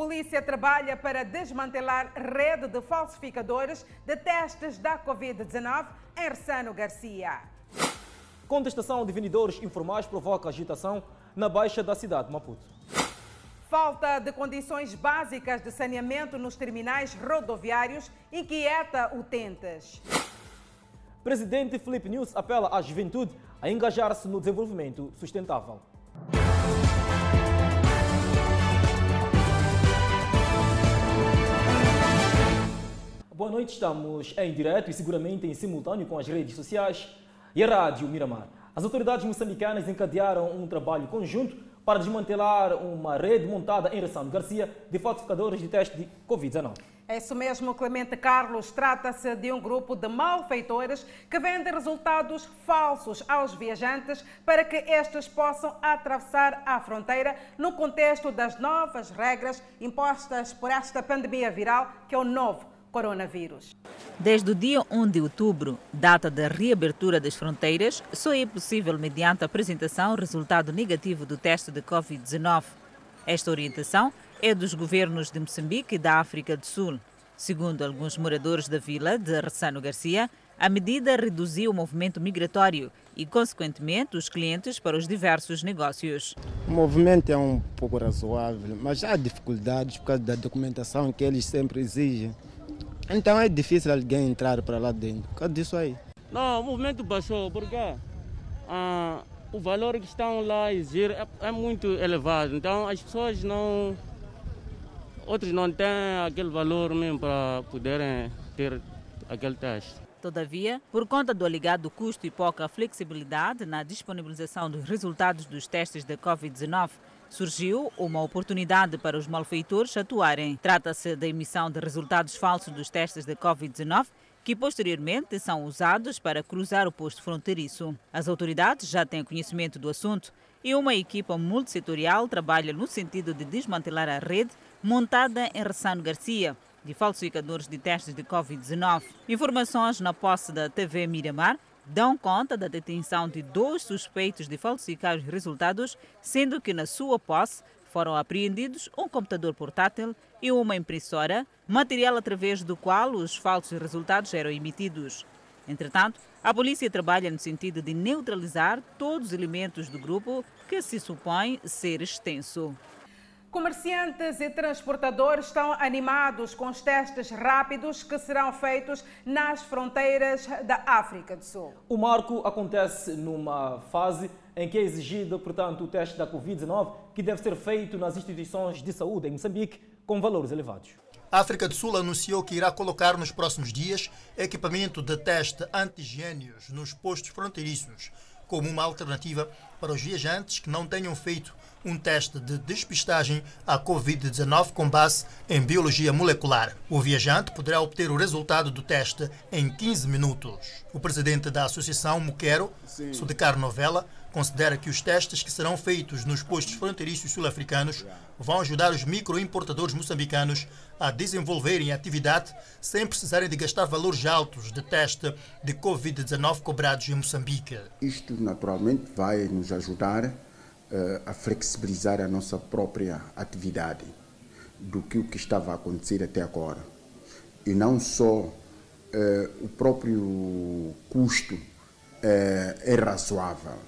Polícia trabalha para desmantelar rede de falsificadores de testes da Covid-19 em Ressano Garcia. Contestação de vendedores informais provoca agitação na baixa da cidade de Maputo. Falta de condições básicas de saneamento nos terminais rodoviários inquieta utentes. Presidente Felipe News apela à juventude a engajar-se no desenvolvimento sustentável. Boa noite, estamos em direto e seguramente em simultâneo com as redes sociais e a Rádio Miramar. As autoridades moçambicanas encadearam um trabalho conjunto para desmantelar uma rede montada em Ressano Garcia de falsificadores de teste de Covid-19. É isso mesmo, Clemente Carlos. Trata-se de um grupo de malfeitores que vendem resultados falsos aos viajantes para que estes possam atravessar a fronteira no contexto das novas regras impostas por esta pandemia viral, que é o novo coronavírus. Desde o dia 1 de outubro, data da reabertura das fronteiras, só é possível mediante a apresentação resultado negativo do teste de Covid-19. Esta orientação é dos governos de Moçambique e da África do Sul. Segundo alguns moradores da vila de Ressano Garcia, a medida reduziu o movimento migratório e, consequentemente, os clientes para os diversos negócios. O movimento é um pouco razoável, mas há dificuldades por causa da documentação que eles sempre exigem. Então é difícil alguém entrar para lá dentro, por causa disso aí. Não, o movimento baixou porque ah, o valor que estão lá a exigir é, é muito elevado. Então as pessoas não. Outros não têm aquele valor mesmo para poderem ter aquele teste. Todavia, por conta do alegado custo e pouca flexibilidade na disponibilização dos resultados dos testes da Covid-19, surgiu uma oportunidade para os malfeitores atuarem. Trata-se da emissão de resultados falsos dos testes da Covid-19 que posteriormente são usados para cruzar o posto fronteiriço. As autoridades já têm conhecimento do assunto e uma equipa multissetorial trabalha no sentido de desmantelar a rede montada em Ressano Garcia de falsificadores de testes de Covid-19. Informações na posse da TV Miramar dão conta da detenção de dois suspeitos de falsificar os resultados, sendo que na sua posse foram apreendidos um computador portátil e uma impressora, material através do qual os falsos resultados eram emitidos. Entretanto, a polícia trabalha no sentido de neutralizar todos os elementos do grupo que se supõe ser extenso. Comerciantes e transportadores estão animados com os testes rápidos que serão feitos nas fronteiras da África do Sul. O marco acontece numa fase em que é exigido, portanto, o teste da Covid-19, que deve ser feito nas instituições de saúde em Moçambique com valores elevados. A África do Sul anunciou que irá colocar nos próximos dias equipamento de teste antigênios nos postos fronteiriços, como uma alternativa para os viajantes que não tenham feito um teste de despistagem à Covid-19 com base em biologia molecular. O viajante poderá obter o resultado do teste em 15 minutos. O presidente da Associação Muquero, Sudecar Novela, considera que os testes que serão feitos nos postos fronteiriços sul-africanos vão ajudar os microimportadores moçambicanos a desenvolverem atividade sem precisarem de gastar valores altos de teste de Covid-19 cobrados em Moçambique. Isto naturalmente vai nos ajudar a flexibilizar a nossa própria atividade do que o que estava a acontecer até agora. E não só uh, o próprio custo uh, é razoável.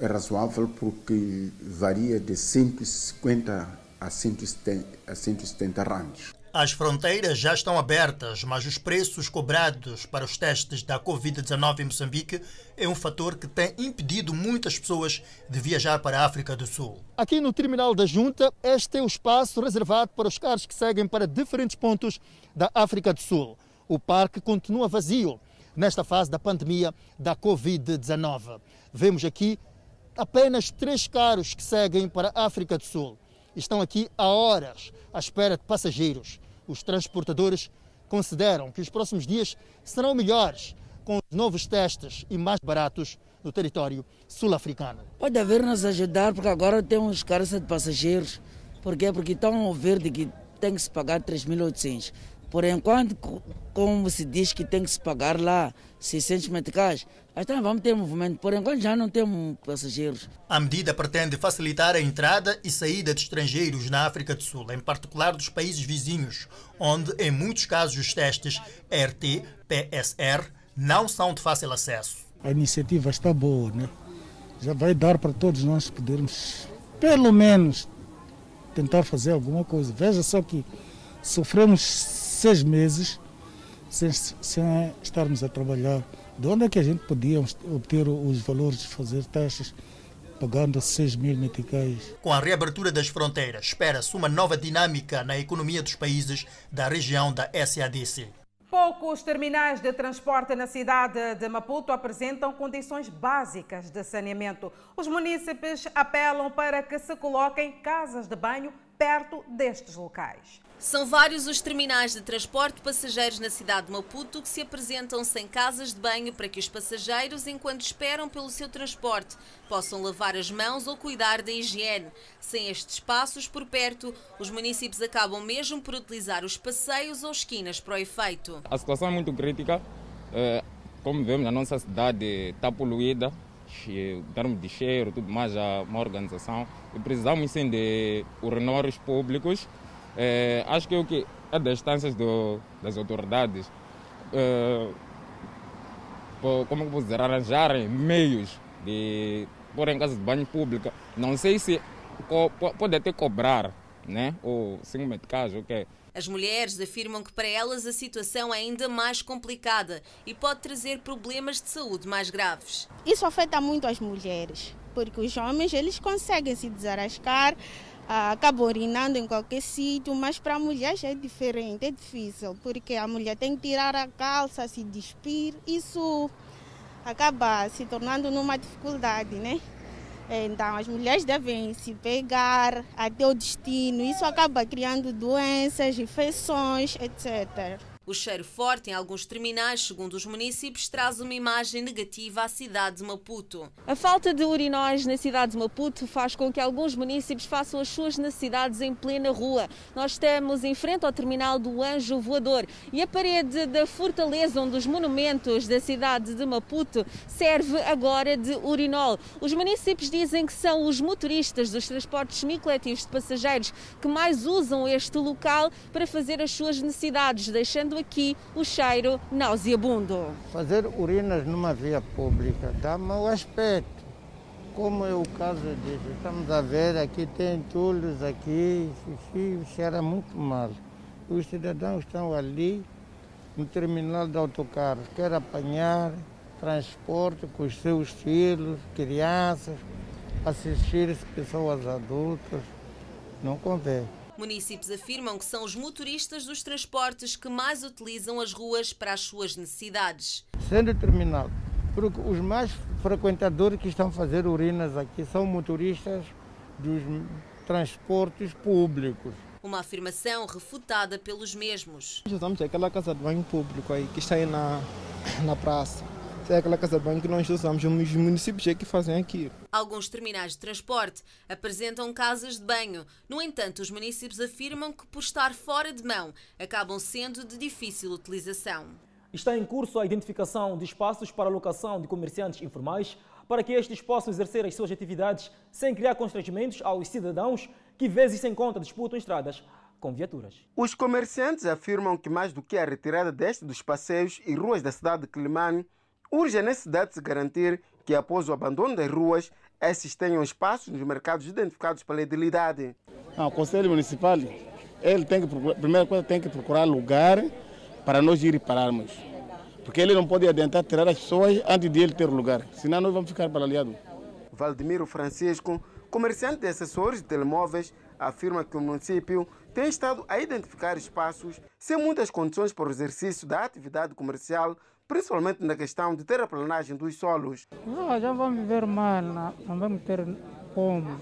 É razoável porque varia de 150 a 170, a 170 randes. As fronteiras já estão abertas, mas os preços cobrados para os testes da Covid-19 em Moçambique é um fator que tem impedido muitas pessoas de viajar para a África do Sul. Aqui no terminal da Junta, este é o espaço reservado para os carros que seguem para diferentes pontos da África do Sul. O parque continua vazio nesta fase da pandemia da Covid-19. Vemos aqui apenas três carros que seguem para a África do Sul estão aqui há horas à espera de passageiros. Os transportadores consideram que os próximos dias serão melhores com os novos testes e mais baratos no território sul-africano. Pode haver nos ajudar, porque agora temos carência de passageiros. Por quê? Porque estão a ver de que tem que se pagar 3.800. Por enquanto, como se diz que tem que se pagar lá 600 meticais. Então vamos ter movimento. Por enquanto já não temos passageiros. A medida pretende facilitar a entrada e saída de estrangeiros na África do Sul, em particular dos países vizinhos, onde em muitos casos os testes RT, PSR não são de fácil acesso. A iniciativa está boa, né? Já vai dar para todos nós podermos, pelo menos, tentar fazer alguma coisa. Veja só que sofremos seis meses sem, sem estarmos a trabalhar. De onde é que a gente podia obter os valores de fazer testes pagando 6 mil meticais? Com a reabertura das fronteiras, espera-se uma nova dinâmica na economia dos países da região da SADC. Poucos terminais de transporte na cidade de Maputo apresentam condições básicas de saneamento. Os munícipes apelam para que se coloquem casas de banho perto destes locais. São vários os terminais de transporte de passageiros na cidade de Maputo que se apresentam sem casas de banho para que os passageiros, enquanto esperam pelo seu transporte, possam lavar as mãos ou cuidar da higiene. Sem estes espaços por perto, os municípios acabam mesmo por utilizar os passeios ou esquinas para o efeito. A situação é muito crítica. É, como vemos, a nossa cidade está poluída, em termos de cheiro, tudo mais, há uma organização. E precisamos sim de urinórios públicos é, acho que o que é das instâncias do, das autoridades, é, como eu vou dizer, arranjarem meios de pôr em casa de banho pública. Não sei se pode até cobrar, né? ou sim meticais, o que as mulheres afirmam que para elas a situação é ainda mais complicada e pode trazer problemas de saúde mais graves. Isso afeta muito as mulheres, porque os homens eles conseguem se desarascar, ah, acaba urinando em qualquer sítio, mas para a mulher já é diferente, é difícil, porque a mulher tem que tirar a calça, se despir, isso acaba se tornando numa dificuldade, né? Então, as mulheres devem se pegar até o destino, isso acaba criando doenças, infecções, etc. O cheiro forte em alguns terminais, segundo os municípios, traz uma imagem negativa à cidade de Maputo. A falta de urinóis na cidade de Maputo faz com que alguns municípios façam as suas necessidades em plena rua. Nós estamos em frente ao terminal do Anjo Voador e a parede da fortaleza, um dos monumentos da cidade de Maputo, serve agora de urinol. Os municípios dizem que são os motoristas dos transportes semi-coletivos de passageiros que mais usam este local para fazer as suas necessidades, deixando aqui o cheiro nauseabundo. Fazer urinas numa via pública dá mau aspecto. Como é o caso disso, estamos a ver, aqui tem entulhos, aqui, xixi, cheira muito mal. Os cidadãos estão ali no terminal de autocarros, querem apanhar transporte com os seus filhos, crianças, assistir pessoas adultas, não convém. Municípios afirmam que são os motoristas dos transportes que mais utilizam as ruas para as suas necessidades. Sendo terminado, porque os mais frequentadores que estão a fazer urinas aqui são motoristas dos transportes públicos. Uma afirmação refutada pelos mesmos. Usamos aquela casa de banho público aí que está aí na, na praça é aquela casa de banho que nós usamos, os municípios é que fazem aqui. Alguns terminais de transporte apresentam casas de banho. No entanto, os municípios afirmam que, por estar fora de mão, acabam sendo de difícil utilização. Está em curso a identificação de espaços para alocação de comerciantes informais para que estes possam exercer as suas atividades sem criar constrangimentos aos cidadãos que vezes sem conta disputam estradas com viaturas. Os comerciantes afirmam que mais do que a retirada deste dos passeios e ruas da cidade de Quilimane, Urge a necessidade de se garantir que, após o abandono das ruas, esses tenham espaços nos mercados identificados pela edilidade. Não, o Conselho Municipal, ele tem que, primeira coisa, tem que procurar lugar para nós ir pararmos. Porque ele não pode adiantar tirar as pessoas antes de ele ter lugar, senão nós vamos ficar paralisados. Valdemiro Francisco, comerciante de acessórios de telemóveis, afirma que o município tem estado a identificar espaços sem muitas condições para o exercício da atividade comercial principalmente na questão de terraplanagem dos solos. Não, já vamos viver mal, não, não vamos ter como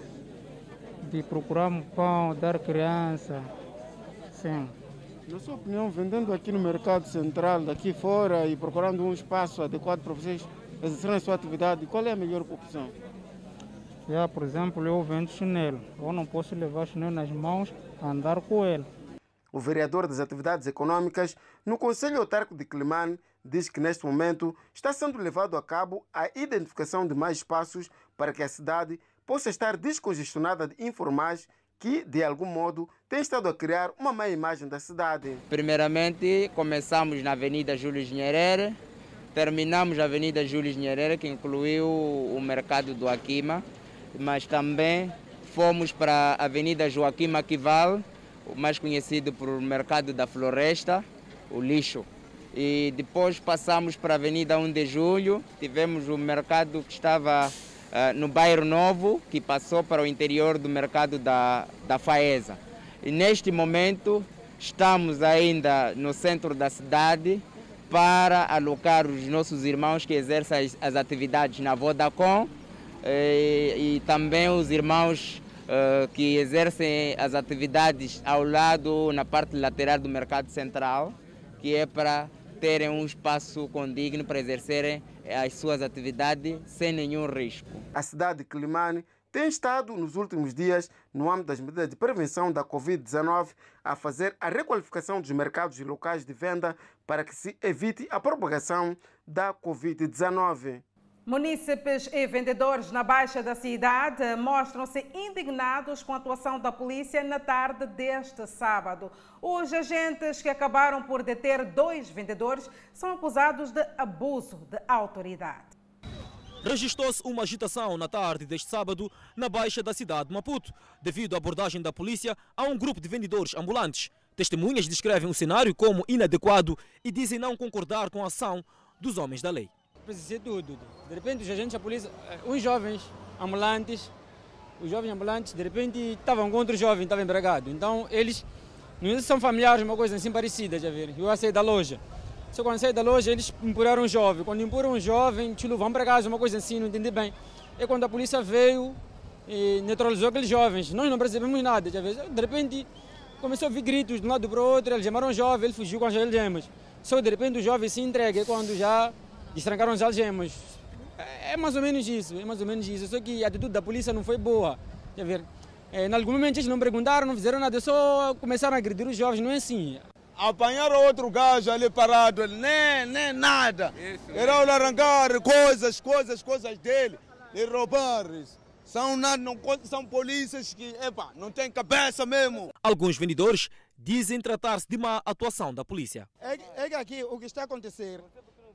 de procurar um pão, dar criança. Sim. Na sua opinião, vendendo aqui no mercado central, daqui fora e procurando um espaço adequado para vocês exercerem a sua atividade, qual é a melhor opção? Já, por exemplo, eu vendo chinelo. Eu não posso levar chinelo nas mãos, andar com ele. O vereador das Atividades Econômicas no Conselho Autárquico de Climane diz que neste momento está sendo levado a cabo a identificação de mais espaços para que a cidade possa estar descongestionada de informais que, de algum modo, têm estado a criar uma má imagem da cidade. Primeiramente, começamos na Avenida Júlio Nyerere, terminamos a Avenida Júlio Nyerere, que incluiu o mercado do Aquima, mas também fomos para a Avenida Joaquim Aquival, mais conhecido por Mercado da Floresta, o lixo. E depois passamos para a Avenida 1 de Julho, tivemos o mercado que estava uh, no Bairro Novo, que passou para o interior do mercado da, da Faesa. E neste momento estamos ainda no centro da cidade para alocar os nossos irmãos que exercem as, as atividades na Vodacom e, e também os irmãos uh, que exercem as atividades ao lado, na parte lateral do mercado central, que é para terem um espaço condigno para exercerem as suas atividades sem nenhum risco. A cidade de Climane tem estado nos últimos dias, no âmbito das medidas de prevenção da Covid-19, a fazer a requalificação dos mercados e locais de venda para que se evite a propagação da Covid-19. Munícipes e vendedores na Baixa da cidade mostram-se indignados com a atuação da polícia na tarde deste sábado. Os agentes que acabaram por deter dois vendedores são acusados de abuso de autoridade. Registrou-se uma agitação na tarde deste sábado na Baixa da cidade de Maputo, devido à abordagem da polícia a um grupo de vendedores ambulantes. Testemunhas descrevem o cenário como inadequado e dizem não concordar com a ação dos homens da lei precisei tudo. De repente, os agentes da polícia, eh, uns jovens ambulantes, os jovens ambulantes, de repente estavam com outro jovem, estava empregado. Então, eles, não são familiares, uma coisa assim parecida, já viram? Eu sair da loja. Só quando saí da loja, eles empurraram um jovem. Quando empurram um jovem, tio, vamos para casa, uma coisa assim, não entendi bem. E quando a polícia veio e neutralizou aqueles jovens, nós não percebemos nada, já viram? De repente, começou a ouvir gritos de um lado para o outro, eles chamaram um jovem, ele fugiu com as algemas. Só de repente o jovem se entrega, quando já destrancaram as algemas. É, é mais ou menos isso, é mais ou menos isso. Só que a atitude da polícia não foi boa. Quer ver? É, em algum momento eles não perguntaram, não fizeram nada, só começaram a agredir os jovens, não é assim. Apanharam outro gajo ali parado, ele nem, nem nada. Era arrancar coisas, coisas, coisas dele e roubar. São, não, são polícias que epa, não têm cabeça mesmo. Alguns vendedores dizem tratar-se de má atuação da polícia. É, é que aqui o que está a acontecer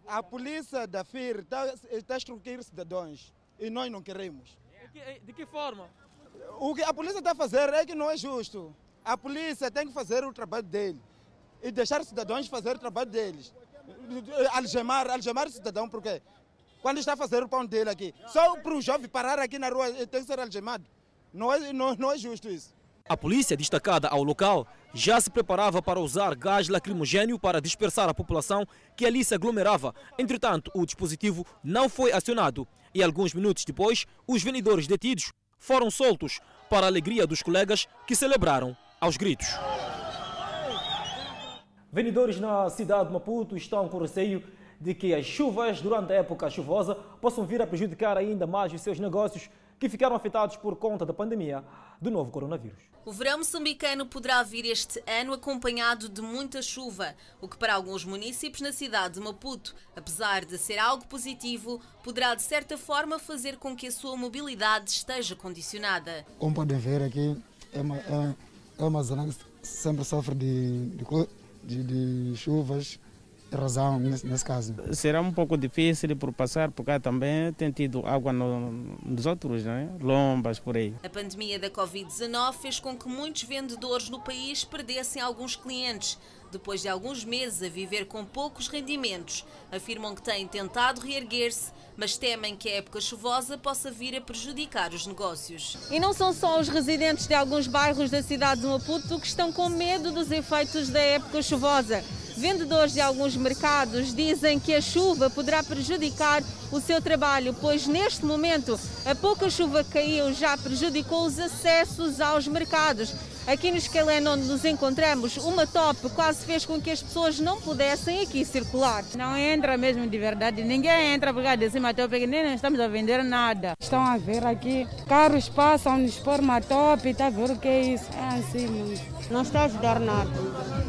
a polícia da FIR está, está a extorquir cidadãos e nós não queremos. De que, que forma? O que a polícia está a fazer é que não é justo. A polícia tem que fazer o trabalho dele e deixar os cidadãos fazer o trabalho deles. Algemar, algemar o cidadão, porque quando está a fazer o pão dele aqui, só para o jovem parar aqui na rua tem que ser algemado. Não é, não, não é justo isso. A polícia destacada ao local já se preparava para usar gás lacrimogênio para dispersar a população que ali se aglomerava. Entretanto, o dispositivo não foi acionado e alguns minutos depois, os vendedores detidos foram soltos para a alegria dos colegas que celebraram aos gritos. Vendedores na cidade de Maputo estão com receio de que as chuvas durante a época chuvosa possam vir a prejudicar ainda mais os seus negócios que ficaram afetados por conta da pandemia do novo coronavírus. O verão moçambicano poderá vir este ano acompanhado de muita chuva, o que para alguns municípios na cidade de Maputo, apesar de ser algo positivo, poderá de certa forma fazer com que a sua mobilidade esteja condicionada. Como podem ver aqui, é uma, é, é uma zona que sempre sofre de, de, de, de chuvas razão nesse, nesse, caso. Será um pouco difícil por passar, porque também tem tido água no, nos outros, né? lombas por aí. A pandemia da Covid-19 fez com que muitos vendedores no país perdessem alguns clientes. Depois de alguns meses a viver com poucos rendimentos, afirmam que têm tentado reerguer-se, mas temem que a época chuvosa possa vir a prejudicar os negócios. E não são só os residentes de alguns bairros da cidade de Maputo que estão com medo dos efeitos da época chuvosa. Vendedores de alguns mercados dizem que a chuva poderá prejudicar o seu trabalho, pois neste momento a pouca chuva que caiu já prejudicou os acessos aos mercados. Aqui no Escaleno, onde nos encontramos, uma top quase fez com que as pessoas não pudessem aqui circular. Não entra mesmo de verdade, ninguém entra por causa desse matope, nem estamos a vender nada. Estão a ver aqui, carros passam nos por matope, está a ver o que é isso? É assim mesmo. Não está a ajudar nada.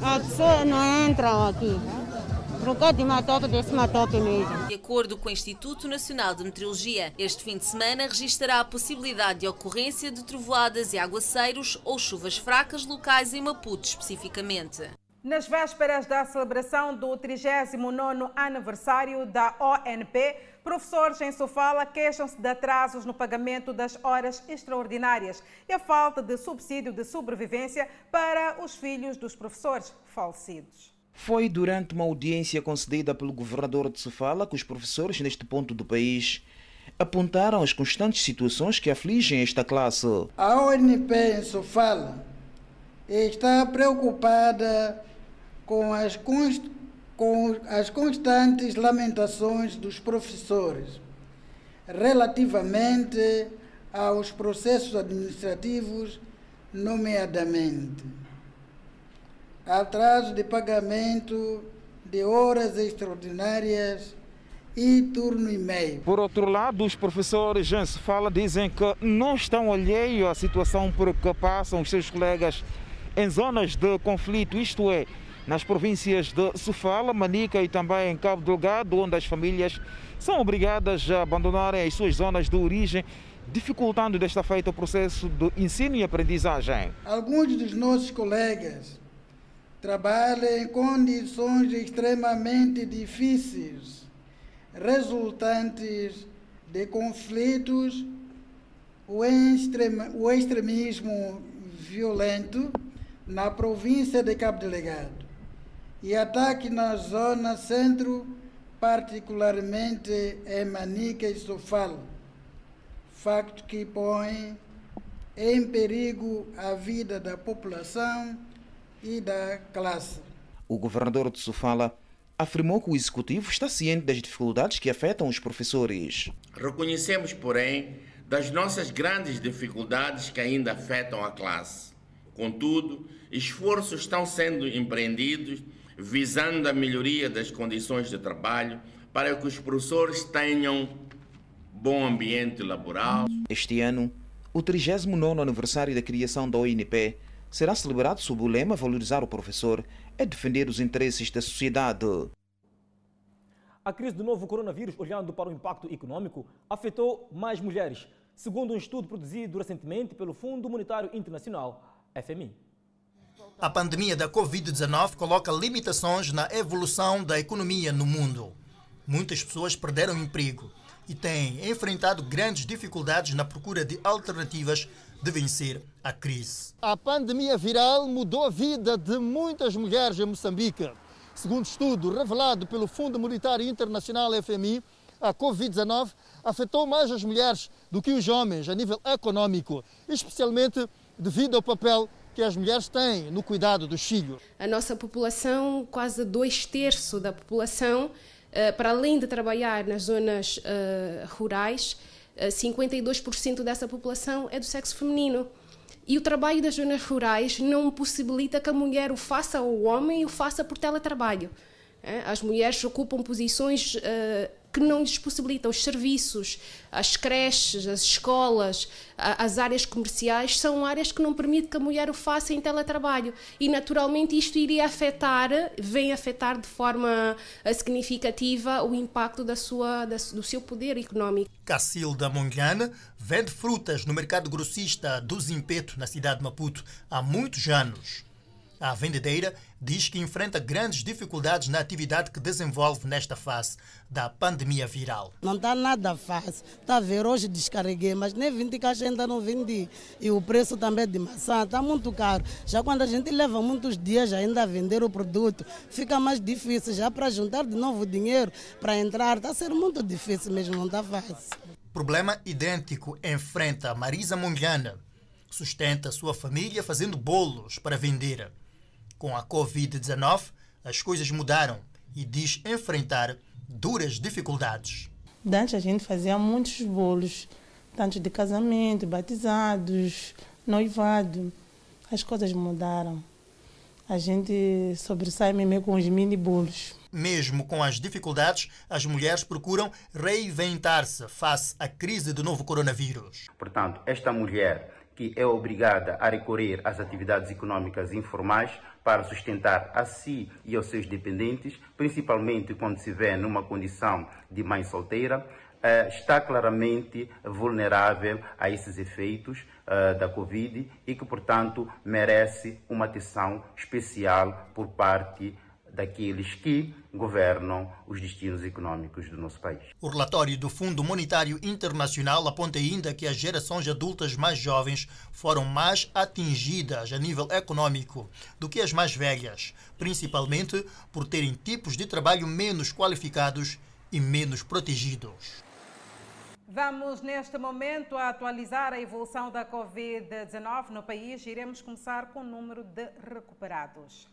As pessoas não entram aqui. Causa de matope, desse matope mesmo. De acordo com o Instituto Nacional de Meteorologia, este fim de semana registará a possibilidade de ocorrência de trovoadas e aguaceiros ou chuvas fracas locais em Maputo especificamente. Nas vésperas da celebração do 39º aniversário da ONP, professores em Sofala queixam-se de atrasos no pagamento das horas extraordinárias e a falta de subsídio de sobrevivência para os filhos dos professores falecidos. Foi durante uma audiência concedida pelo governador de Sofala que os professores neste ponto do país apontaram as constantes situações que afligem esta classe. A ONP em Sofala está preocupada com as, const... com as constantes lamentações dos professores relativamente aos processos administrativos, nomeadamente atraso de pagamento de horas extraordinárias e turno e meio. Por outro lado, os professores em Sofala dizem que não estão alheios à situação por que passam os seus colegas em zonas de conflito, isto é, nas províncias de Sofala, Manica e também em Cabo Delgado, onde as famílias são obrigadas a abandonarem as suas zonas de origem, dificultando desta feita o processo de ensino e aprendizagem. Alguns dos nossos colegas trabalham em condições extremamente difíceis, resultantes de conflitos, o extremismo violento na província de Cabo Delegado e ataque na zona centro, particularmente em Manica e Sofala, facto que põe em perigo a vida da população e da classe. O governador de Sofala afirmou que o executivo está ciente das dificuldades que afetam os professores. Reconhecemos, porém, das nossas grandes dificuldades que ainda afetam a classe. Contudo, esforços estão sendo empreendidos visando a melhoria das condições de trabalho para que os professores tenham bom ambiente laboral. Este ano, o 39º aniversário da criação da ONP será celebrado sob o lema Valorizar o professor é defender os interesses da sociedade. A crise do novo coronavírus, olhando para o impacto econômico, afetou mais mulheres, segundo um estudo produzido recentemente pelo Fundo Monetário Internacional, FMI. A pandemia da Covid-19 coloca limitações na evolução da economia no mundo. Muitas pessoas perderam emprego e têm enfrentado grandes dificuldades na procura de alternativas de vencer a crise. A pandemia viral mudou a vida de muitas mulheres em Moçambique. Segundo estudo revelado pelo Fundo Monetário Internacional FMI, a Covid-19 afetou mais as mulheres do que os homens a nível econômico, especialmente devido ao papel que as mulheres têm no cuidado dos filhos. A nossa população, quase dois terços da população, para além de trabalhar nas zonas rurais, 52% dessa população é do sexo feminino. E o trabalho das zonas rurais não possibilita que a mulher o faça ou o homem o faça por teletrabalho. As mulheres ocupam posições que não lhes possibilitam os serviços, as creches, as escolas, as áreas comerciais, são áreas que não permitem que a mulher o faça em teletrabalho. E, naturalmente, isto iria afetar, vem afetar de forma significativa o impacto da sua, da, do seu poder económico. Cacilda Mongana vende frutas no mercado grossista do Zimpeto, na cidade de Maputo, há muitos anos. A vendedeira diz que enfrenta grandes dificuldades na atividade que desenvolve nesta fase da pandemia viral. Não está nada fácil. Está a ver, hoje descarreguei, mas nem 20 caixas ainda não vendi. E o preço também de maçã está muito caro. Já quando a gente leva muitos dias ainda a vender o produto, fica mais difícil. Já para juntar de novo dinheiro para entrar, está a ser muito difícil mesmo, não está fácil. Problema idêntico enfrenta Marisa Mungana. Sustenta sua família fazendo bolos para vender. Com a Covid-19, as coisas mudaram e diz enfrentar duras dificuldades. Antes a gente fazia muitos bolos, tanto de casamento, batizados, noivado. as coisas mudaram. A gente sobressai mesmo com os mini bolos. Mesmo com as dificuldades, as mulheres procuram reinventar-se face à crise do novo coronavírus. Portanto, esta mulher que é obrigada a recorrer às atividades econômicas informais para sustentar a si e aos seus dependentes, principalmente quando se vê numa condição de mãe solteira, eh, está claramente vulnerável a esses efeitos eh, da Covid e que, portanto, merece uma atenção especial por parte daqueles que governam os destinos econômicos do nosso país. O relatório do Fundo Monetário Internacional aponta ainda que as gerações adultas mais jovens foram mais atingidas a nível econômico do que as mais velhas, principalmente por terem tipos de trabalho menos qualificados e menos protegidos. Vamos, neste momento, a atualizar a evolução da Covid-19 no país. Iremos começar com o número de recuperados.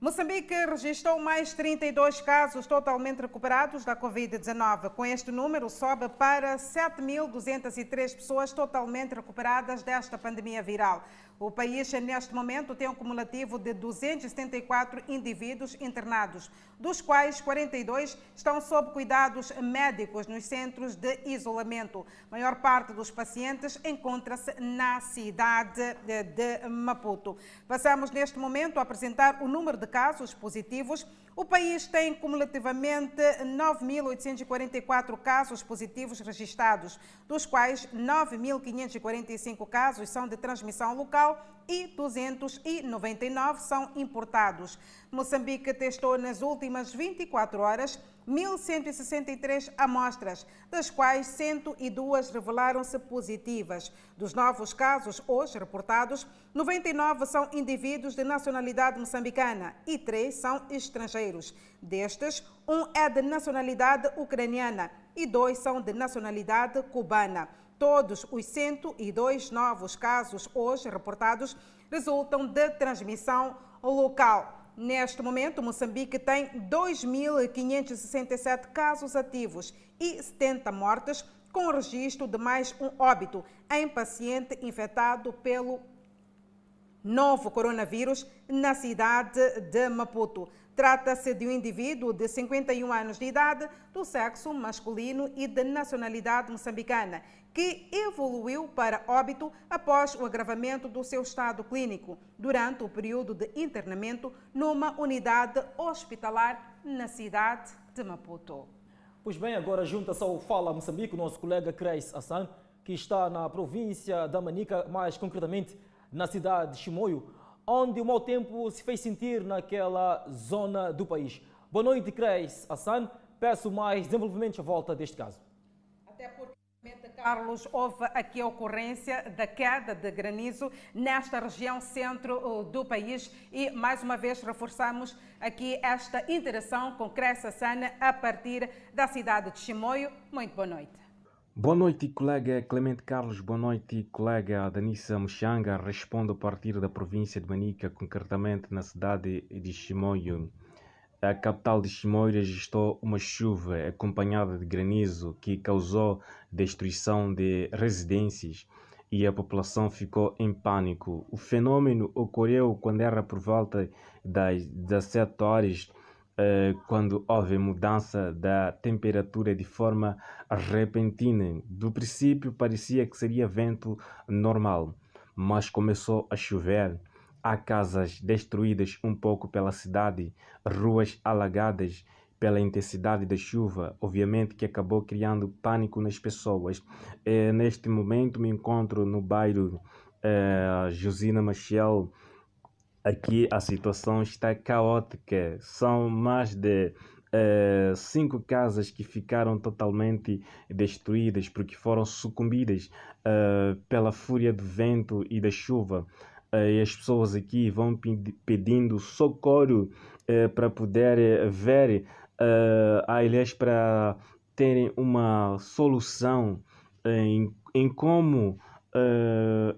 Moçambique registrou mais 32 casos totalmente recuperados da Covid-19. Com este número, sobe para 7.203 pessoas totalmente recuperadas desta pandemia viral. O país, neste momento, tem um cumulativo de 274 indivíduos internados, dos quais 42 estão sob cuidados médicos nos centros de isolamento. A maior parte dos pacientes encontra-se na cidade de Maputo. Passamos, neste momento, a apresentar o número de casos positivos o país tem cumulativamente 9.844 casos positivos registrados, dos quais 9.545 casos são de transmissão local e 299 são importados. Moçambique testou nas últimas 24 horas 1.163 amostras, das quais 102 revelaram-se positivas. Dos novos casos hoje reportados, 99 são indivíduos de nacionalidade moçambicana e 3 são estrangeiros. Destes, um é de nacionalidade ucraniana e dois são de nacionalidade cubana. Todos os 102 novos casos hoje reportados resultam de transmissão local. Neste momento, Moçambique tem 2.567 casos ativos e 70 mortes, com registro de mais um óbito em paciente infectado pelo novo coronavírus na cidade de Maputo. Trata-se de um indivíduo de 51 anos de idade, do sexo masculino e de nacionalidade moçambicana, que evoluiu para óbito após o agravamento do seu estado clínico durante o período de internamento numa unidade hospitalar na cidade de Maputo. Pois bem, agora junta-se ao Fala Moçambique o nosso colega Cres Hassan, que está na província da Manica, mais concretamente na cidade de Chimoio, onde o mau tempo se fez sentir naquela zona do país. Boa noite, Cres Hassan. Peço mais desenvolvimentos à volta deste caso. Carlos, houve aqui a ocorrência da queda de granizo nesta região centro do país e, mais uma vez, reforçamos aqui esta interação com Cressa Sana a partir da cidade de Chimoio. Muito boa noite. Boa noite, colega Clemente Carlos. Boa noite, colega Danissa Muxanga. Respondo a partir da província de Manica, concretamente na cidade de Chimoio. A capital de Chimoio registrou uma chuva acompanhada de granizo que causou destruição de residências e a população ficou em pânico. O fenômeno ocorreu quando era por volta das 17 horas, eh, quando houve mudança da temperatura de forma repentina. Do princípio parecia que seria vento normal, mas começou a chover Há casas destruídas um pouco pela cidade, ruas alagadas pela intensidade da chuva, obviamente que acabou criando pânico nas pessoas. É, neste momento me encontro no bairro é, Josina Maciel. Aqui a situação está caótica. São mais de é, cinco casas que ficaram totalmente destruídas porque foram sucumbidas pela fúria do vento e da chuva e as pessoas aqui vão pedindo socorro eh, para poder eh, ver, aliás, para terem uma solução em, em como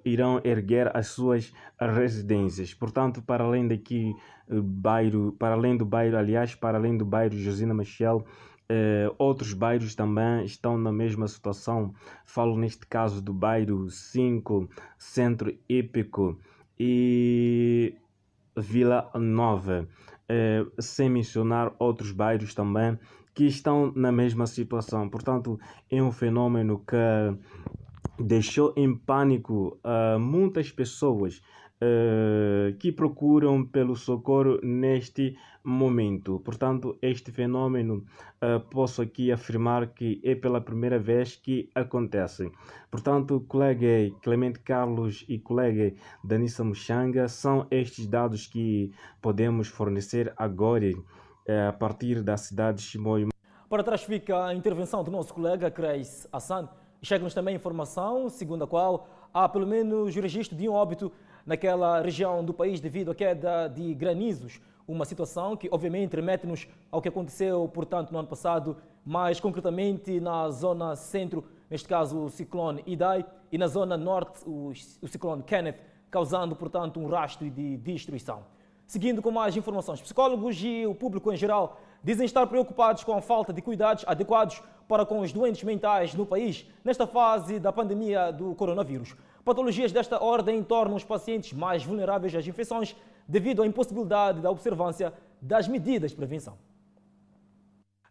irão erguer as suas residências. Portanto, para além daqui, bairro, para além do bairro, aliás, para além do bairro Josina Michel, Uh, outros bairros também estão na mesma situação. Falo neste caso do bairro 5, Centro Épico, e Vila Nova, eh, sem mencionar outros bairros também que estão na mesma situação. Portanto, é um fenômeno que deixou em pânico uh, muitas pessoas uh, que procuram pelo socorro neste momento. Portanto, este fenômeno uh, posso aqui afirmar que é pela primeira vez que acontece. Portanto, colega Clemente Carlos e colega Danissa Muxanga são estes dados que podemos fornecer agora a partir da cidade de Chimoio. Para trás fica a intervenção do nosso colega Cres Hassan. Chega-nos também informação segundo a qual há pelo menos registro de um óbito naquela região do país devido à queda de granizos. Uma situação que, obviamente, remete-nos ao que aconteceu, portanto, no ano passado, mais concretamente na zona centro, neste caso o ciclone Idai, e na zona norte, o, o ciclone Kenneth, causando, portanto, um rastro de destruição. Seguindo com mais informações, psicólogos e o público em geral dizem estar preocupados com a falta de cuidados adequados para com os doentes mentais no país nesta fase da pandemia do coronavírus. Patologias desta ordem tornam os pacientes mais vulneráveis às infecções devido à impossibilidade da observância das medidas de prevenção.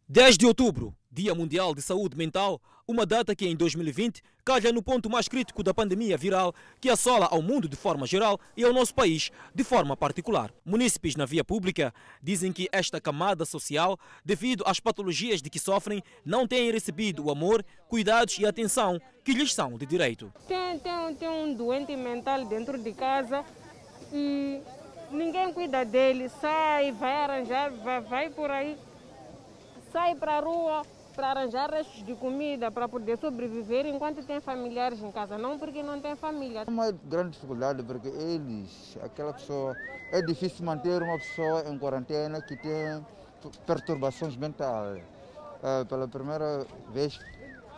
10 de outubro, Dia Mundial de Saúde Mental, uma data que em 2020 calha no ponto mais crítico da pandemia viral que assola ao mundo de forma geral e ao nosso país de forma particular. Munícipes na via pública dizem que esta camada social, devido às patologias de que sofrem, não têm recebido o amor, cuidados e atenção que lhes são de direito. Tem, tem, tem um doente mental dentro de casa e ninguém cuida dele, sai, vai arranjar, vai, vai por aí sai para a rua para arranjar restos de comida para poder sobreviver enquanto tem familiares em casa, não porque não tem família. É uma grande dificuldade porque eles, aquela pessoa, é difícil manter uma pessoa em quarentena que tem perturbações mentais. É, pela primeira vez,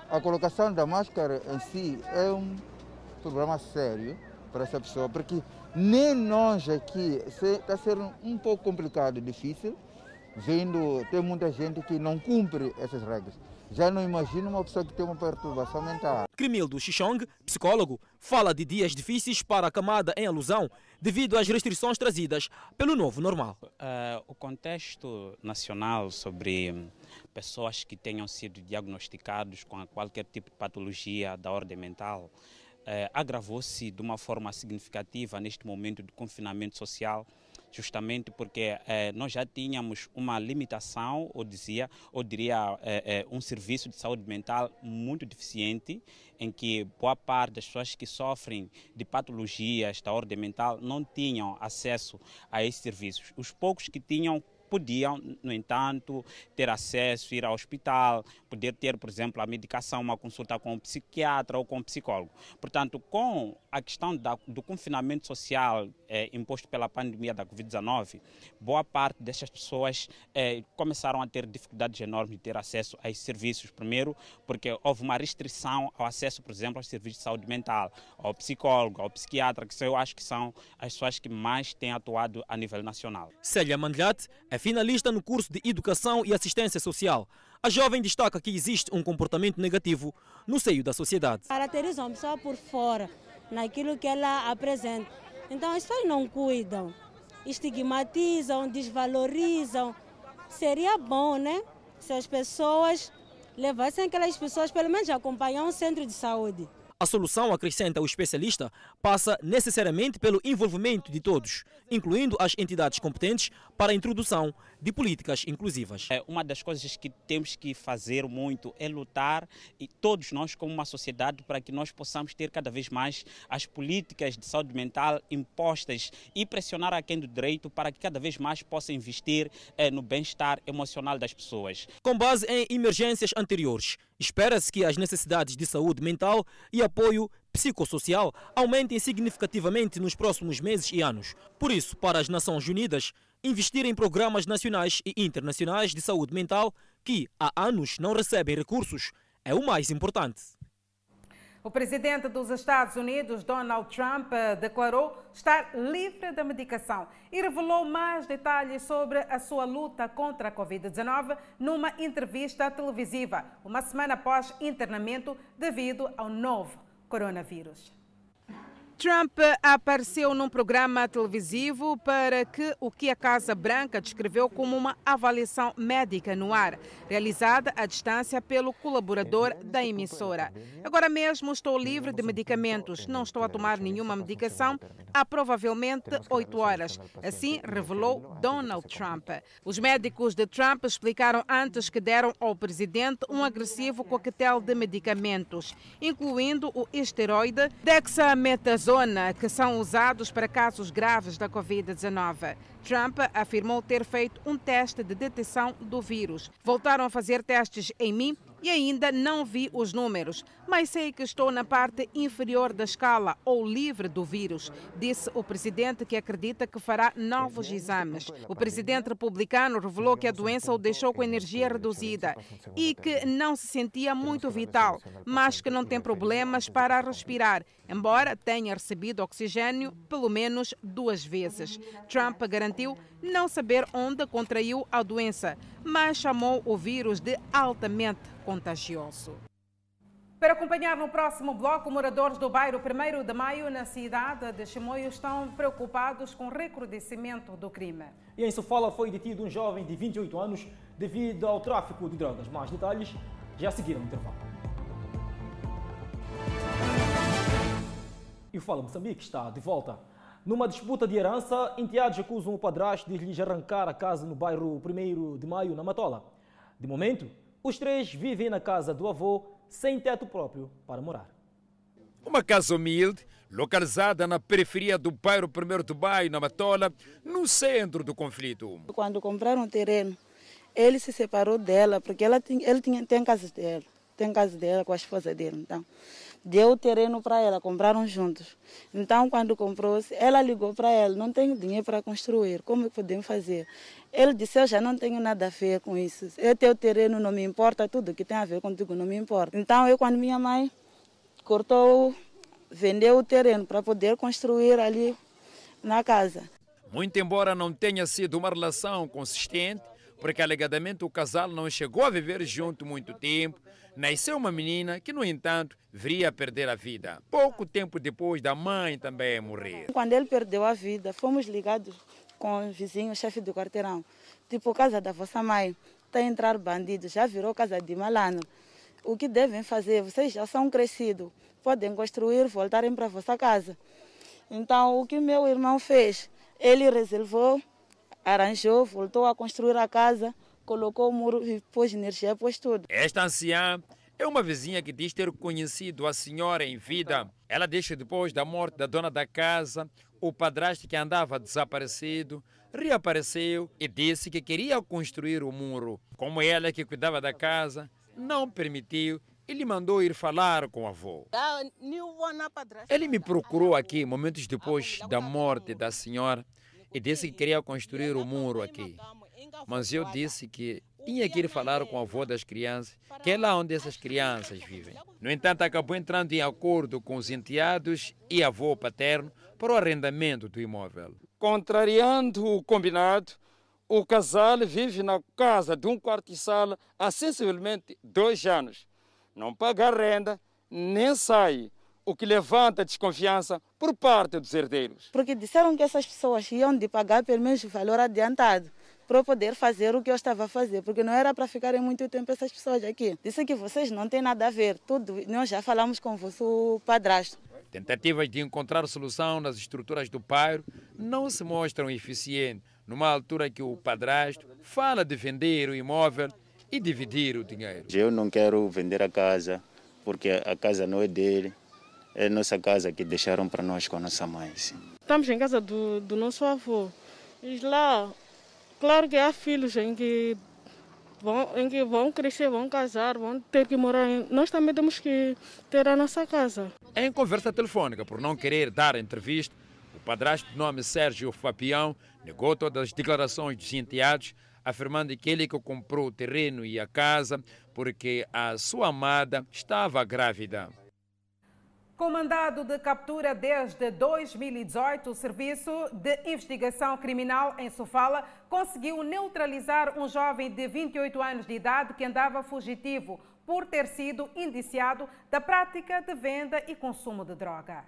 a colocação da máscara em si é um problema sério para essa pessoa, porque nem nós aqui está sendo um pouco complicado, difícil vendo, tem muita gente que não cumpre essas regras. Já não imagino uma pessoa que tem uma perturbação mental. Crimildo Xixong, psicólogo, fala de dias difíceis para a camada em alusão devido às restrições trazidas pelo novo normal. Uh, o contexto nacional sobre pessoas que tenham sido diagnosticados com qualquer tipo de patologia da ordem mental uh, agravou-se de uma forma significativa neste momento de confinamento social justamente porque eh, nós já tínhamos uma limitação, ou dizia, ou diria, eh, eh, um serviço de saúde mental muito deficiente, em que boa parte das pessoas que sofrem de patologias da ordem mental não tinham acesso a esses serviços. Os poucos que tinham podiam, no entanto, ter acesso, ir ao hospital, poder ter, por exemplo, a medicação, uma consulta com um psiquiatra ou com um psicólogo. Portanto, com a questão da, do confinamento social eh, imposto pela pandemia da Covid-19, boa parte dessas pessoas eh, começaram a ter dificuldades enormes de ter acesso a esses serviços. Primeiro, porque houve uma restrição ao acesso, por exemplo, aos serviços de saúde mental, ao psicólogo, ao psiquiatra, que eu acho que são as pessoas que mais têm atuado a nível nacional. Célia Mandlhat é finalista no curso de Educação e Assistência Social. A jovem destaca que existe um comportamento negativo no seio da sociedade. Caracterizam a pessoa por fora, naquilo que ela apresenta. Então as pessoas não cuidam, estigmatizam, desvalorizam. Seria bom, né? Se as pessoas levassem aquelas pessoas, pelo menos, a acompanhar um centro de saúde. A solução, acrescenta o especialista, passa necessariamente pelo envolvimento de todos, incluindo as entidades competentes para a introdução de políticas inclusivas. É, uma das coisas que temos que fazer muito é lutar, e todos nós como uma sociedade, para que nós possamos ter cada vez mais as políticas de saúde mental impostas e pressionar a quem do direito para que cada vez mais possa investir é, no bem-estar emocional das pessoas. Com base em emergências anteriores, espera-se que as necessidades de saúde mental e apoio psicossocial aumentem significativamente nos próximos meses e anos. Por isso, para as Nações Unidas, investir em programas nacionais e internacionais de saúde mental que há anos não recebem recursos é o mais importante. O presidente dos Estados Unidos, Donald Trump, eh, declarou estar livre da medicação e revelou mais detalhes sobre a sua luta contra a Covid-19 numa entrevista televisiva, uma semana após internamento devido ao novo coronavírus. Trump apareceu num programa televisivo para que o que a Casa Branca descreveu como uma avaliação médica no ar, realizada à distância pelo colaborador da emissora. Agora mesmo estou livre de medicamentos, não estou a tomar nenhuma medicação há provavelmente oito horas. Assim revelou Donald Trump. Os médicos de Trump explicaram antes que deram ao presidente um agressivo coquetel de medicamentos, incluindo o esteroide dexametazona que são usados para casos graves da Covid-19. Trump afirmou ter feito um teste de detecção do vírus. Voltaram a fazer testes em mim e ainda não vi os números, mas sei que estou na parte inferior da escala ou livre do vírus, disse o presidente, que acredita que fará novos exames. O presidente republicano revelou que a doença o deixou com energia reduzida e que não se sentia muito vital, mas que não tem problemas para respirar, embora tenha recebido oxigênio pelo menos duas vezes. Trump garantiu não saber onde contraiu a doença, mas chamou o vírus de altamente contagioso. Para acompanhar no próximo bloco, moradores do bairro 1 de Maio, na cidade de Chimoio, estão preocupados com o recrudescimento do crime. E em Sofala foi detido um jovem de 28 anos devido ao tráfico de drogas. Mais detalhes já seguiram o intervalo. E o Fala Moçambique está de volta. Numa disputa de herança, enteados acusam o padrasto de lhes arrancar a casa no bairro 1 de Maio, na Matola. De momento, os três vivem na casa do avô, sem teto próprio para morar. Uma casa humilde, localizada na periferia do bairro 1 de Maio, na Matola, no centro do conflito. Quando compraram o terreno, ele se separou dela, porque ela tinha, ele tinha, tem casa dela, tem casa dela com a esposa dele, então deu o terreno para ela, compraram juntos. Então, quando comprou, ela ligou para ele, não tenho dinheiro para construir, como podemos fazer? Ele disse, eu já não tenho nada a ver com isso. Eu tenho terreno, não me importa, tudo que tem a ver contigo não me importa. Então, eu, quando minha mãe cortou, vendeu o terreno para poder construir ali na casa. Muito embora não tenha sido uma relação consistente, porque alegadamente o casal não chegou a viver junto muito tempo, nasceu uma menina que, no entanto, viria a perder a vida. Pouco tempo depois da mãe também morrer. Quando ele perdeu a vida, fomos ligados com o vizinho, chefe do quarteirão. Tipo, casa da vossa mãe, está a entrar bandido, já virou casa de malandro. O que devem fazer? Vocês já são crescidos, podem construir, voltarem para vossa casa. Então, o que meu irmão fez? Ele reservou, arranjou, voltou a construir a casa, colocou o muro e pôs energia, pôs tudo. Esta anciã é uma vizinha que diz ter conhecido a senhora em vida. Ela deixa depois da morte da dona da casa, o padrasto que andava desaparecido reapareceu e disse que queria construir o muro. Como ela que cuidava da casa, não permitiu e lhe mandou ir falar com o avô. Ele me procurou aqui momentos depois da morte da senhora e disse que queria construir o muro aqui. Mas eu disse que tinha que ir falar com o avô das crianças, que é lá onde essas crianças vivem. No entanto, acabou entrando em acordo com os enteados e avô paterno para o arrendamento do imóvel. Contrariando o combinado, o casal vive na casa de um quarto de sala há sensivelmente dois anos. Não paga renda, nem sai, o que levanta desconfiança por parte dos herdeiros. Porque disseram que essas pessoas iam de pagar pelo menos o valor adiantado para eu poder fazer o que eu estava a fazer, porque não era para ficarem muito tempo essas pessoas aqui. Disse que vocês não têm nada a ver, tudo, nós já falamos com o padrasto. Tentativas de encontrar solução nas estruturas do bairro não se mostram eficientes, numa altura que o padrasto fala de vender o imóvel e dividir o dinheiro. Eu não quero vender a casa, porque a casa não é dele, é nossa casa que deixaram para nós com a nossa mãe. Sim. Estamos em casa do, do nosso avô. E lá Claro que há filhos em que vão, em que vão crescer, vão casar, vão ter que morar. Em... Nós também temos que ter a nossa casa. Em conversa telefônica, por não querer dar entrevista, o padrasto de nome Sérgio Fabião negou todas as declarações dos enteados, afirmando que ele que comprou o terreno e a casa porque a sua amada estava grávida. Com mandado de captura desde 2018, o Serviço de Investigação Criminal em Sofala conseguiu neutralizar um jovem de 28 anos de idade que andava fugitivo por ter sido indiciado da prática de venda e consumo de droga.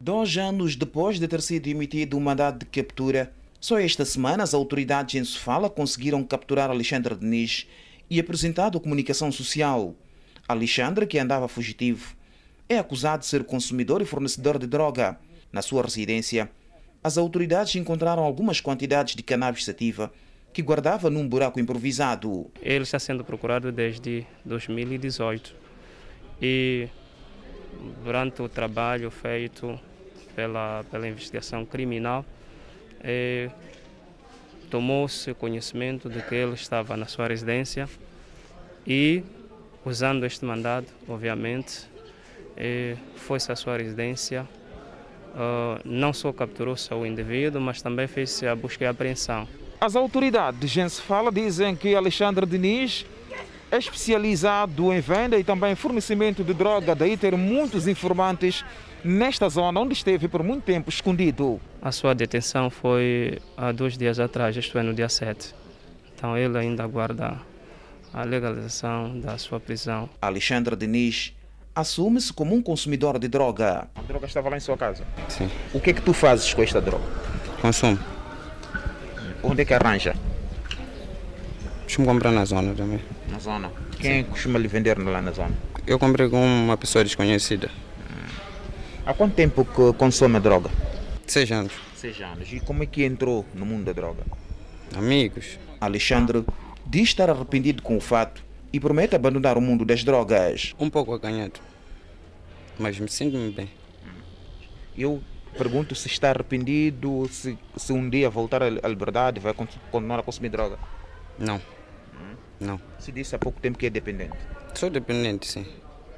Dois anos depois de ter sido emitido um mandado de captura, só esta semana as autoridades em Sofala conseguiram capturar Alexandre Denis e apresentado a comunicação social. Alexandre, que andava fugitivo, é acusado de ser consumidor e fornecedor de droga. Na sua residência, as autoridades encontraram algumas quantidades de cannabis sativa que guardava num buraco improvisado. Ele está sendo procurado desde 2018 e durante o trabalho feito pela, pela investigação criminal, eh, tomou-se conhecimento de que ele estava na sua residência e, usando este mandado, obviamente, eh, foi-se à sua residência, uh, não só capturou-se o indivíduo, mas também fez-se a busca e apreensão. As autoridades em Sefala dizem que Alexandre Diniz é especializado em venda e também fornecimento de droga, daí ter muitos informantes nesta zona onde esteve por muito tempo escondido. A sua detenção foi há dois dias atrás, isto é, no dia 7. Então ele ainda aguarda a legalização da sua prisão. Alexandre Diniz assume-se como um consumidor de droga. A droga estava lá em sua casa? Sim. O que é que tu fazes com esta droga? Consumo. Onde é que arranja? Costumo comprar na zona também. Na zona? Quem Sim. costuma lhe vender lá na zona? Eu comprei com uma pessoa desconhecida. Há quanto tempo que consome a droga? Seis anos. Seis anos. E como é que entrou no mundo da droga? Amigos. Alexandre diz estar arrependido com o fato e promete abandonar o mundo das drogas. Um pouco acanhado, mas me sinto-me bem. Eu pergunto se está arrependido, se, se um dia voltar à liberdade vai continuar a consumir droga. Não. Não. Se disse há pouco tempo que é dependente. Sou dependente, sim.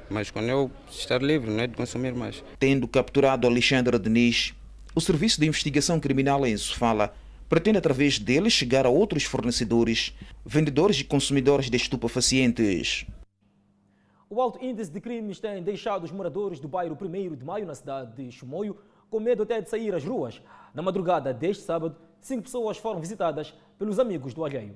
Mas quando eu estar livre, não é de consumir mais. Tendo capturado Alexandre Denis, o Serviço de Investigação Criminal em Sofala pretende, através dele, chegar a outros fornecedores, vendedores e consumidores de estupefacientes. O alto índice de crimes tem deixado os moradores do bairro 1 de Maio, na cidade de Chimoio, com medo até de sair às ruas. Na madrugada deste sábado, cinco pessoas foram visitadas pelos amigos do alheio.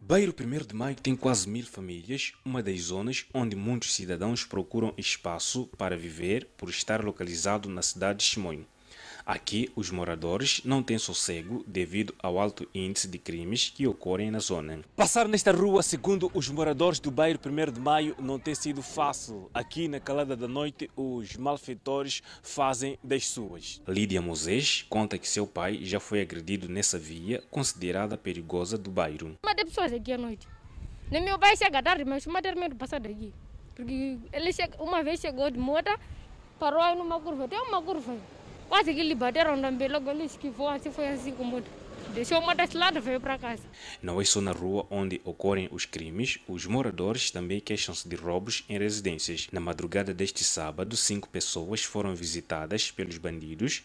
Bairro 1 de Maio tem quase mil famílias, uma das zonas onde muitos cidadãos procuram espaço para viver por estar localizado na cidade de Chimoio. Aqui, os moradores não têm sossego devido ao alto índice de crimes que ocorrem na zona. Passar nesta rua, segundo os moradores do bairro 1 de Maio, não tem sido fácil. Aqui, na calada da noite, os malfeitores fazem das suas. Lídia Moisés conta que seu pai já foi agredido nessa via, considerada perigosa do bairro. Das pessoas aqui à noite. Nem meu pai chega tarde, mas uma ter medo de passar daqui. Porque ele chega, uma vez chegou de moto, parou aí numa curva. Tem uma curva aí. Quase que lhe bateram também, logo ele esquivou, assim foi assim como deixou uma desse lado e veio para casa. Não é só na rua onde ocorrem os crimes, os moradores também queixam-se de roubos em residências. Na madrugada deste sábado, cinco pessoas foram visitadas pelos bandidos.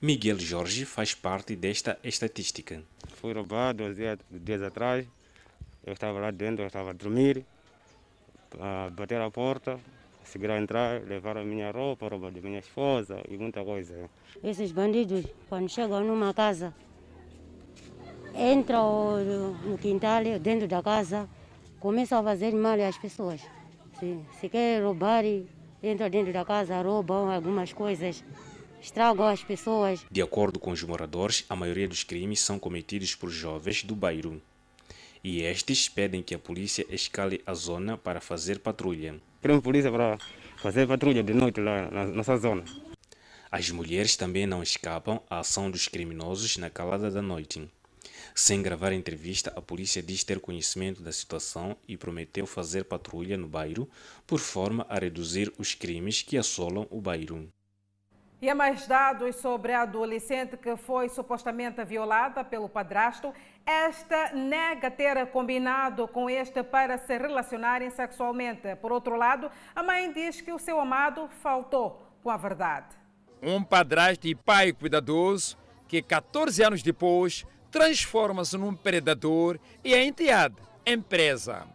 Miguel Jorge faz parte desta estatística. Fui roubado dois dias, dias atrás. Eu estava lá dentro, eu estava a dormir. Uh, bateram a porta, conseguiram entrar, levaram a minha roupa, a roupa de minha esposa e muita coisa. Esses bandidos, quando chegam numa casa, entram no quintal, dentro da casa, começam a fazer mal às pessoas. Se, se quer roubar, entram dentro da casa, roubam algumas coisas, estragam as pessoas. De acordo com os moradores, a maioria dos crimes são cometidos por jovens do bairro. E estes pedem que a polícia escale a zona para fazer patrulha. Queremos polícia para fazer patrulha de noite lá na nossa zona. As mulheres também não escapam à ação dos criminosos na calada da noite. Sem gravar entrevista, a polícia diz ter conhecimento da situação e prometeu fazer patrulha no bairro por forma a reduzir os crimes que assolam o bairro. E há mais dados sobre a adolescente que foi supostamente violada pelo padrasto. Esta nega ter combinado com este para se relacionarem sexualmente. Por outro lado, a mãe diz que o seu amado faltou com a verdade. Um padrasto e pai cuidadoso que 14 anos depois transforma-se num predador e é enteado em presa.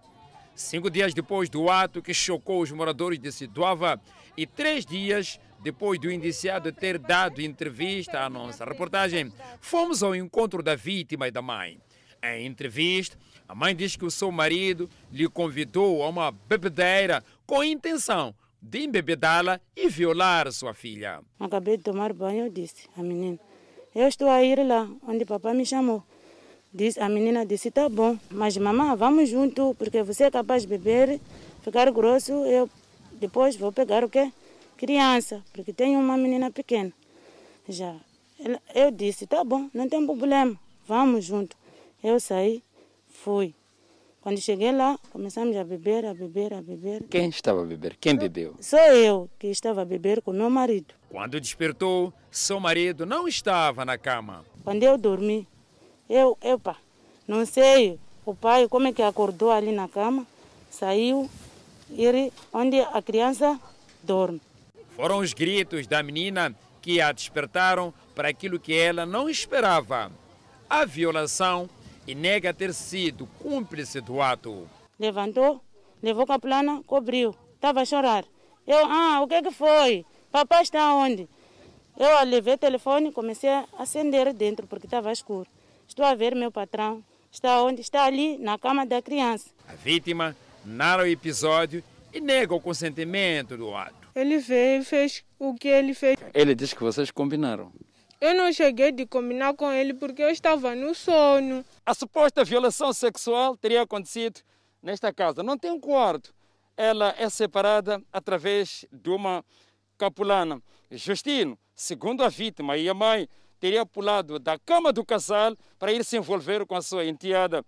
Cinco dias depois do ato que chocou os moradores de Siduava e três dias depois do indiciado ter dado entrevista à nossa reportagem, fomos ao encontro da vítima e da mãe. Em entrevista, a mãe diz que o seu marido lhe convidou a uma bebedeira com a intenção de embebedá-la e violar sua filha. Acabei de tomar banho, disse à menina. Eu estou a ir lá onde papai me chamou. Diz, a menina disse, tá bom, mas mamãe, vamos junto, porque você é capaz de beber, ficar grosso, eu depois vou pegar o quê? Criança, porque tenho uma menina pequena. Já. Eu disse, tá bom, não tem problema, vamos junto. Eu saí, fui. Quando cheguei lá, começamos a beber, a beber, a beber. Quem estava a beber? Quem bebeu? Sou eu que estava a beber com meu marido. Quando despertou, seu marido não estava na cama. Quando eu dormi, eu, epa, não sei, o pai como é que acordou ali na cama, saiu, ir onde a criança dorme. Foram os gritos da menina que a despertaram para aquilo que ela não esperava. A violação e nega ter sido cúmplice do ato. Levantou, levou com a plana, cobriu. Estava a chorar. Eu, ah, o que, que foi? Papai está onde? Eu levei o telefone e comecei a acender dentro, porque estava escuro. Estou a ver meu patrão. Está onde? Está ali, na cama da criança. A vítima narra o episódio e nega o consentimento do ato. Ele veio e fez o que ele fez. Ele diz que vocês combinaram. Eu não cheguei de combinar com ele porque eu estava no sono. A suposta violação sexual teria acontecido nesta casa. Não tem um quarto. Ela é separada através de uma capulana. Justino, segundo a vítima e a mãe, teria pulado da cama do casal para ir se envolver com a sua enteada.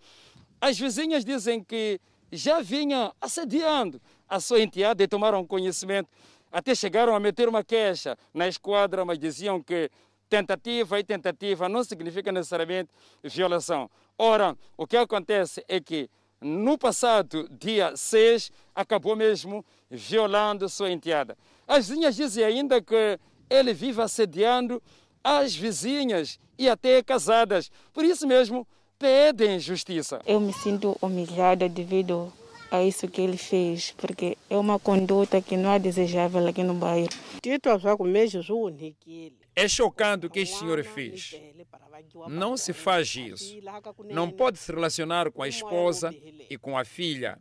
As vizinhas dizem que já vinha assediando a sua enteada e tomaram conhecimento. Até chegaram a meter uma queixa na esquadra, mas diziam que tentativa e tentativa não significa necessariamente violação. Ora, o que acontece é que no passado dia 6 acabou mesmo violando sua enteada. As vizinhas dizem ainda que ele vive assediando as vizinhas e até casadas. Por isso mesmo, pedem justiça. Eu me sinto humilhada devido a isso que ele fez, porque é uma conduta que não é desejável aqui no bairro. É chocante o que este senhor fez. Não se faz isso. Não pode se relacionar com a esposa e com a filha.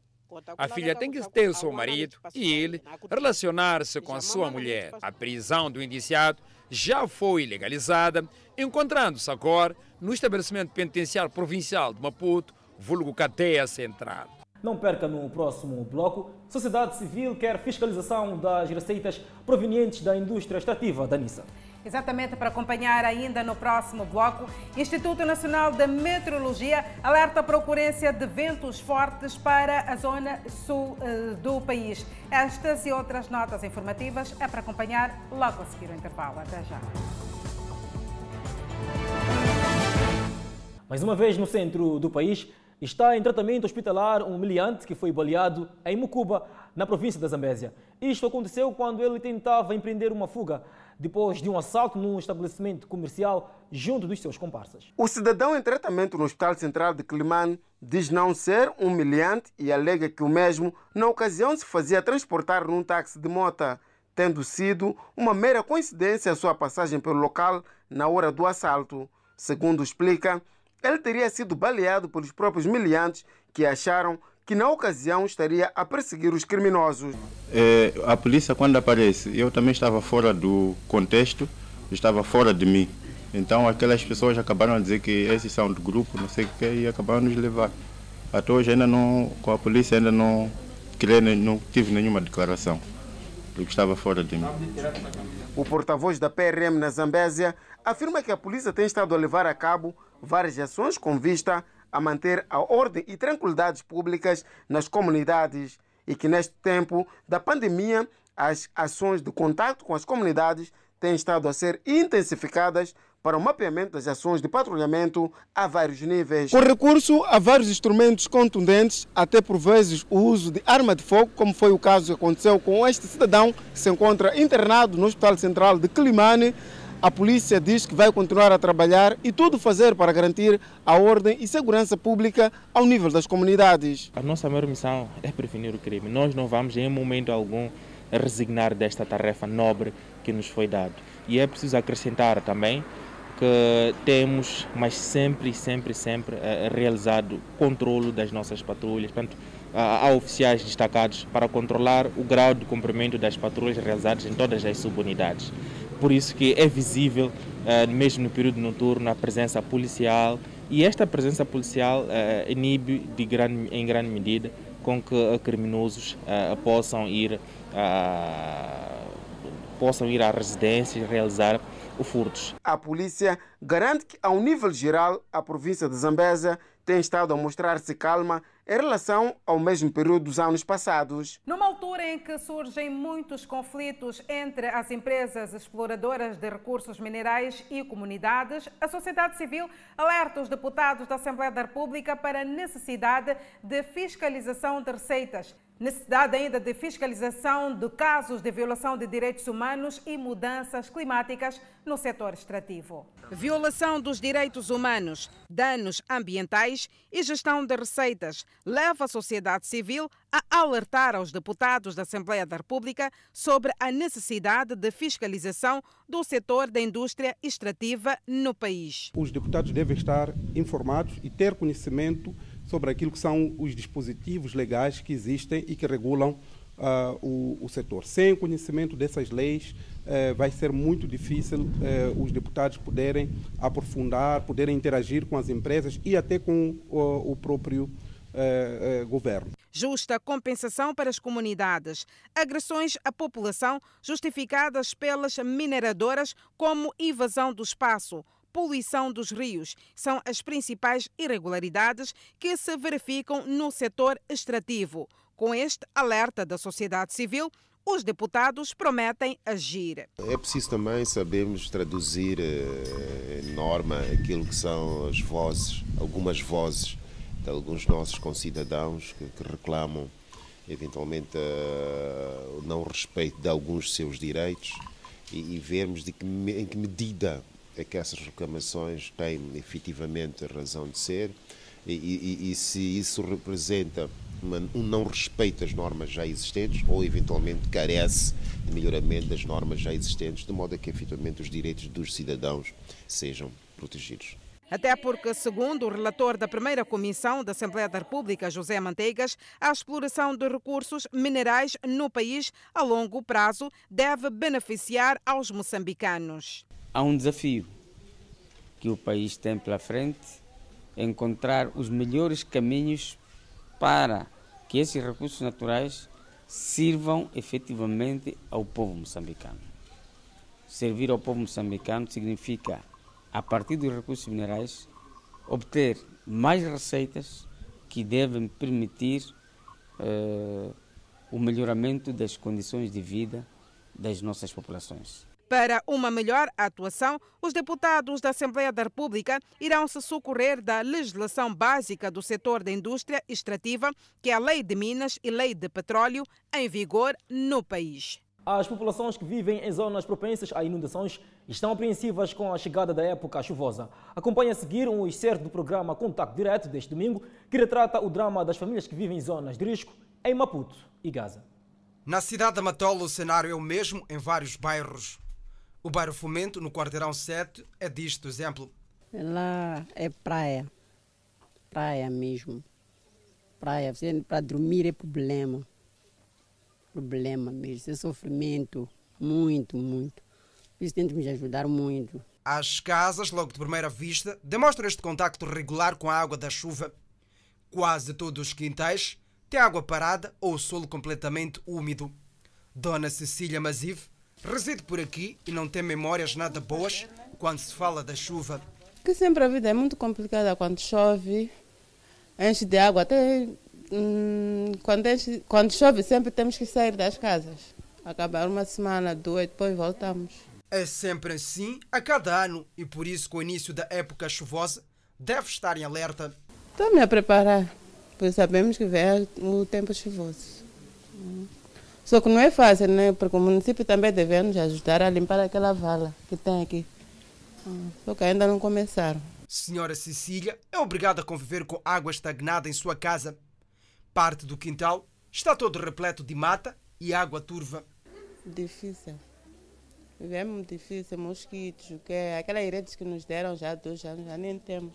A filha tem que ter o seu marido e ele relacionar-se com a sua mulher. A prisão do indiciado já foi legalizada, encontrando-se agora no estabelecimento penitenciário provincial de Maputo, vulgo Cadeia Central. Não perca no próximo bloco. Sociedade Civil quer fiscalização das receitas provenientes da indústria extrativa da Nissa. Exatamente para acompanhar ainda no próximo bloco, Instituto Nacional de Meteorologia alerta para a ocorrência de ventos fortes para a zona sul uh, do país. Estas e outras notas informativas é para acompanhar logo a seguir o intervalo. Até já. Mais uma vez no centro do país, está em tratamento hospitalar um humilhante que foi baleado em Mucuba, na província da Zambésia. Isto aconteceu quando ele tentava empreender uma fuga depois de um assalto num estabelecimento comercial junto dos seus comparsas. O cidadão em tratamento no Hospital Central de Climane diz não ser humilhante e alega que o mesmo, na ocasião, se fazia transportar num táxi de mota, tendo sido uma mera coincidência a sua passagem pelo local na hora do assalto. Segundo explica, ele teria sido baleado pelos próprios miliantes que acharam que na ocasião estaria a perseguir os criminosos. É, a polícia, quando aparece, eu também estava fora do contexto, estava fora de mim. Então aquelas pessoas acabaram a dizer que esses são do grupo, não sei o que, e acabaram nos levar. Até hoje ainda não, com a polícia ainda não, não tive nenhuma declaração do que estava fora de mim. O porta-voz da PRM na Zambésia afirma que a polícia tem estado a levar a cabo várias ações com vista a manter a ordem e tranquilidades públicas nas comunidades e que neste tempo da pandemia as ações de contato com as comunidades têm estado a ser intensificadas para o mapeamento das ações de patrulhamento a vários níveis. Com recurso a vários instrumentos contundentes, até por vezes o uso de arma de fogo, como foi o caso que aconteceu com este cidadão que se encontra internado no Hospital Central de Climane, a polícia diz que vai continuar a trabalhar e tudo fazer para garantir a ordem e segurança pública ao nível das comunidades. A nossa maior missão é prevenir o crime. Nós não vamos em momento algum resignar desta tarefa nobre que nos foi dada. E é preciso acrescentar também que temos, mas sempre, sempre, sempre eh, realizado controlo das nossas patrulhas. Portanto, a oficiais destacados para controlar o grau de cumprimento das patrulhas realizadas em todas as subunidades. Por isso que é visível, mesmo no período noturno, a presença policial e esta presença policial inibe de grande, em grande medida com que criminosos possam ir possam ir à residência e realizar furtos. A polícia garante que, ao nível geral, a província de Zambésia tem estado a mostrar-se calma em relação ao mesmo período dos anos passados. Numa altura em que surgem muitos conflitos entre as empresas exploradoras de recursos minerais e comunidades, a sociedade civil alerta os deputados da Assembleia da República para a necessidade de fiscalização de receitas. Necessidade ainda de fiscalização de casos de violação de direitos humanos e mudanças climáticas no setor extrativo. Violação dos direitos humanos, danos ambientais e gestão de receitas leva a sociedade civil a alertar aos deputados da Assembleia da República sobre a necessidade de fiscalização do setor da indústria extrativa no país. Os deputados devem estar informados e ter conhecimento sobre aquilo que são os dispositivos legais que existem e que regulam uh, o, o, setor. Sem conhecimento dessas leis, uh, vai ser muito difícil uh, os deputados poderem aprofundar, poderem interagir com as empresas e até com o próprio governo. Justa compensação para as comunidades. Agressões à população justificadas pelas mineradoras como invasão do espaço poluição dos rios são as principais irregularidades que se verificam no setor extrativo. Com este alerta da sociedade civil, os deputados prometem agir. É preciso também sabermos traduzir eh, em norma aquilo que são as vozes, algumas vozes de alguns nossos concidadãos que, reclamam eventualmente uh, o não respeito de alguns seus direitos e, e vermos de que, em que medida é que essas reclamações têm efetivamente razão de ser e, e, e se isso representa uma, um não respeito às normas já existentes ou eventualmente carece de melhoramento das normas já existentes, de modo a que efetivamente os direitos dos cidadãos sejam protegidos. Até porque, segundo o relator da primeira comissão da Assembleia da República, José Manteigas, a exploração de recursos minerais no país a longo prazo deve beneficiar aos moçambicanos há um desafio que o país tem pela frente, encontrar os melhores caminhos para que esses recursos naturais sirvam efetivamente ao povo moçambicano. Servir ao povo moçambicano significa, a partir dos recursos minerais, obter mais receitas que devem permitir uh, o melhoramento das condições de vida das nossas populações. Para uma melhor atuação, os deputados da Assembleia da República irão se socorrer da legislação básica do setor da indústria extrativa, que é a Lei de Minas e Lei de Petróleo, em vigor no país. As populações que vivem em zonas propensas a inundações estão apreensivas com a chegada da época chuvosa. Acompanhe a seguir um excerto do programa Contato Direto deste domingo, que retrata o drama das famílias que vivem em zonas de risco em Maputo e Gaza. Na cidade da Matola, o cenário é o mesmo em vários bairros. O bairro Fomento, no quarteirão 7, é disto exemplo. Lá é praia. Praia mesmo. Praia. Para dormir é problema. Problema mesmo. É sofrimento. Muito, muito. Por isso tento me ajudar muito. As casas, logo de primeira vista, demonstram este contacto regular com a água da chuva. Quase todos os quintais têm água parada ou o solo completamente úmido. Dona Cecília Mazive Reside por aqui e não tem memórias nada boas quando se fala da chuva. Que sempre a vida é muito complicada quando chove, enche de água. Até hum, quando, enche, quando chove, sempre temos que sair das casas. Acabar uma semana, duas, depois voltamos. É sempre assim a cada ano e por isso, com o início da época chuvosa, deve estar em alerta. Estou-me a preparar, pois sabemos que vem o tempo chuvoso. Só que não é fácil, né? Porque o município também deve nos ajudar a limpar aquela vala que tem aqui. Ah, só que ainda não começaram. Senhora Cecília é obrigada a conviver com água estagnada em sua casa. Parte do quintal está todo repleto de mata e água turva. Difícil. É muito difícil, mosquitos, que é aquelas redes que nos deram já há dois anos, já nem temos.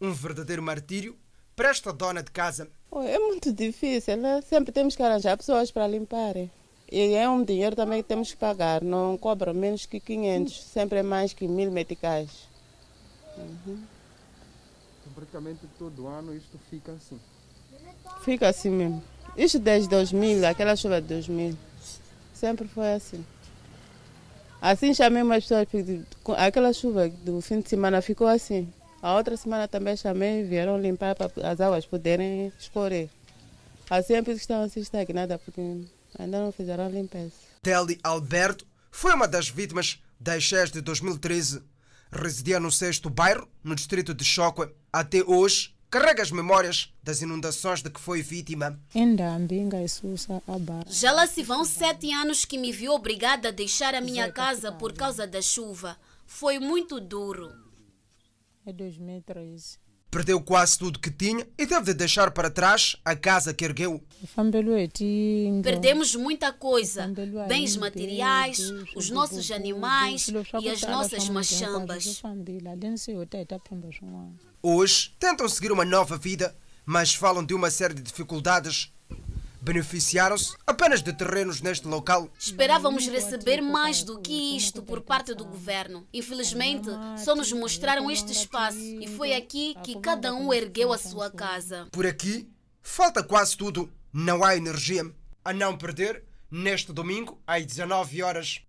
Um verdadeiro martírio para esta dona de casa. É muito difícil, né? sempre temos que arranjar pessoas para limpar. E é um dinheiro também que temos que pagar, não cobra menos que 500, sempre é mais que mil meticais. Uhum. Então, praticamente todo ano isto fica assim? Fica assim mesmo. Isto desde 2000, aquela chuva de 2000, sempre foi assim. Assim chamei umas pessoas, aquela chuva do fim de semana ficou assim. A outra semana também chamei, vieram limpar para as águas poderem escorrer. Assim é por isso que estão assim estagnadas, porque ainda não fizeram a limpeza. Telly Alberto foi uma das vítimas das cheias de 2013. Residia no sexto bairro, no distrito de Choque. Até hoje, carrega as memórias das inundações de que foi vítima. Já lá se vão sete anos que me vi obrigada a deixar a minha casa por causa da chuva. Foi muito duro. É 2013. Perdeu quase tudo que tinha e teve de deixar para trás a casa que ergueu. Perdemos muita coisa: bens materiais, os nossos animais e as nossas machambas. Hoje tentam seguir uma nova vida, mas falam de uma série de dificuldades beneficiaram-se apenas de terrenos neste local. Esperávamos receber mais do que isto por parte do governo. Infelizmente, só nos mostraram este espaço e foi aqui que cada um ergueu a sua casa. Por aqui, falta quase tudo. Não há energia. A não perder, neste domingo, às 19 horas.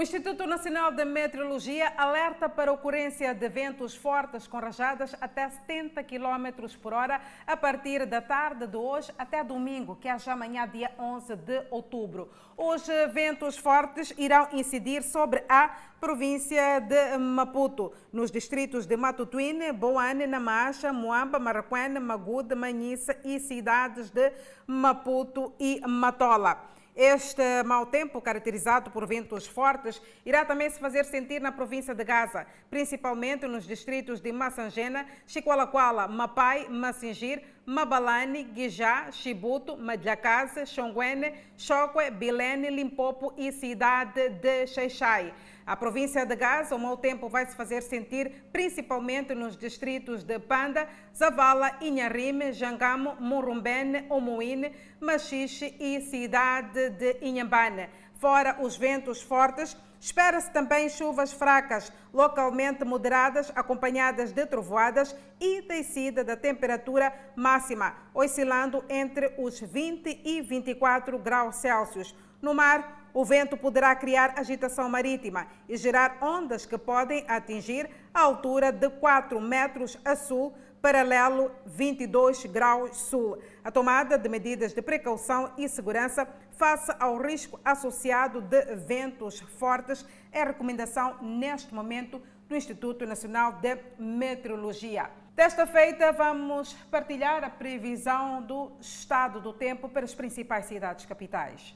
O Instituto Nacional de Meteorologia alerta para a ocorrência de ventos fortes com rajadas até 70 km por hora a partir da tarde de hoje até domingo, que é já amanhã, dia 11 de outubro. Os ventos fortes irão incidir sobre a província de Maputo, nos distritos de Matutuine, Boane, Namacha, Moamba, Maracuene, Magude, Manhissa e cidades de Maputo e Matola. Este mau tempo, caracterizado por ventos fortes, irá também se fazer sentir na província de Gaza, principalmente nos distritos de Massangena, Chiqualaquala, Mapai, Massingir, Mabalane, Guijá, Chibuto, Madlacase, Xonguene, Choque, Bilene, Limpopo e cidade de Xeixai. A província de Gaza, o mau tempo vai se fazer sentir principalmente nos distritos de Panda, Zavala, Inharime, Jangamo, Murumbene, Omoine, Machixe e cidade de Inhambane. Fora os ventos fortes, espera-se também chuvas fracas, localmente moderadas, acompanhadas de trovoadas e descida da temperatura máxima, oscilando entre os 20 e 24 graus Celsius. No mar, o vento poderá criar agitação marítima e gerar ondas que podem atingir a altura de 4 metros a sul, paralelo 22 graus sul. A tomada de medidas de precaução e segurança face ao risco associado de ventos fortes é recomendação neste momento do Instituto Nacional de Meteorologia. Desta feita, vamos partilhar a previsão do estado do tempo para as principais cidades capitais.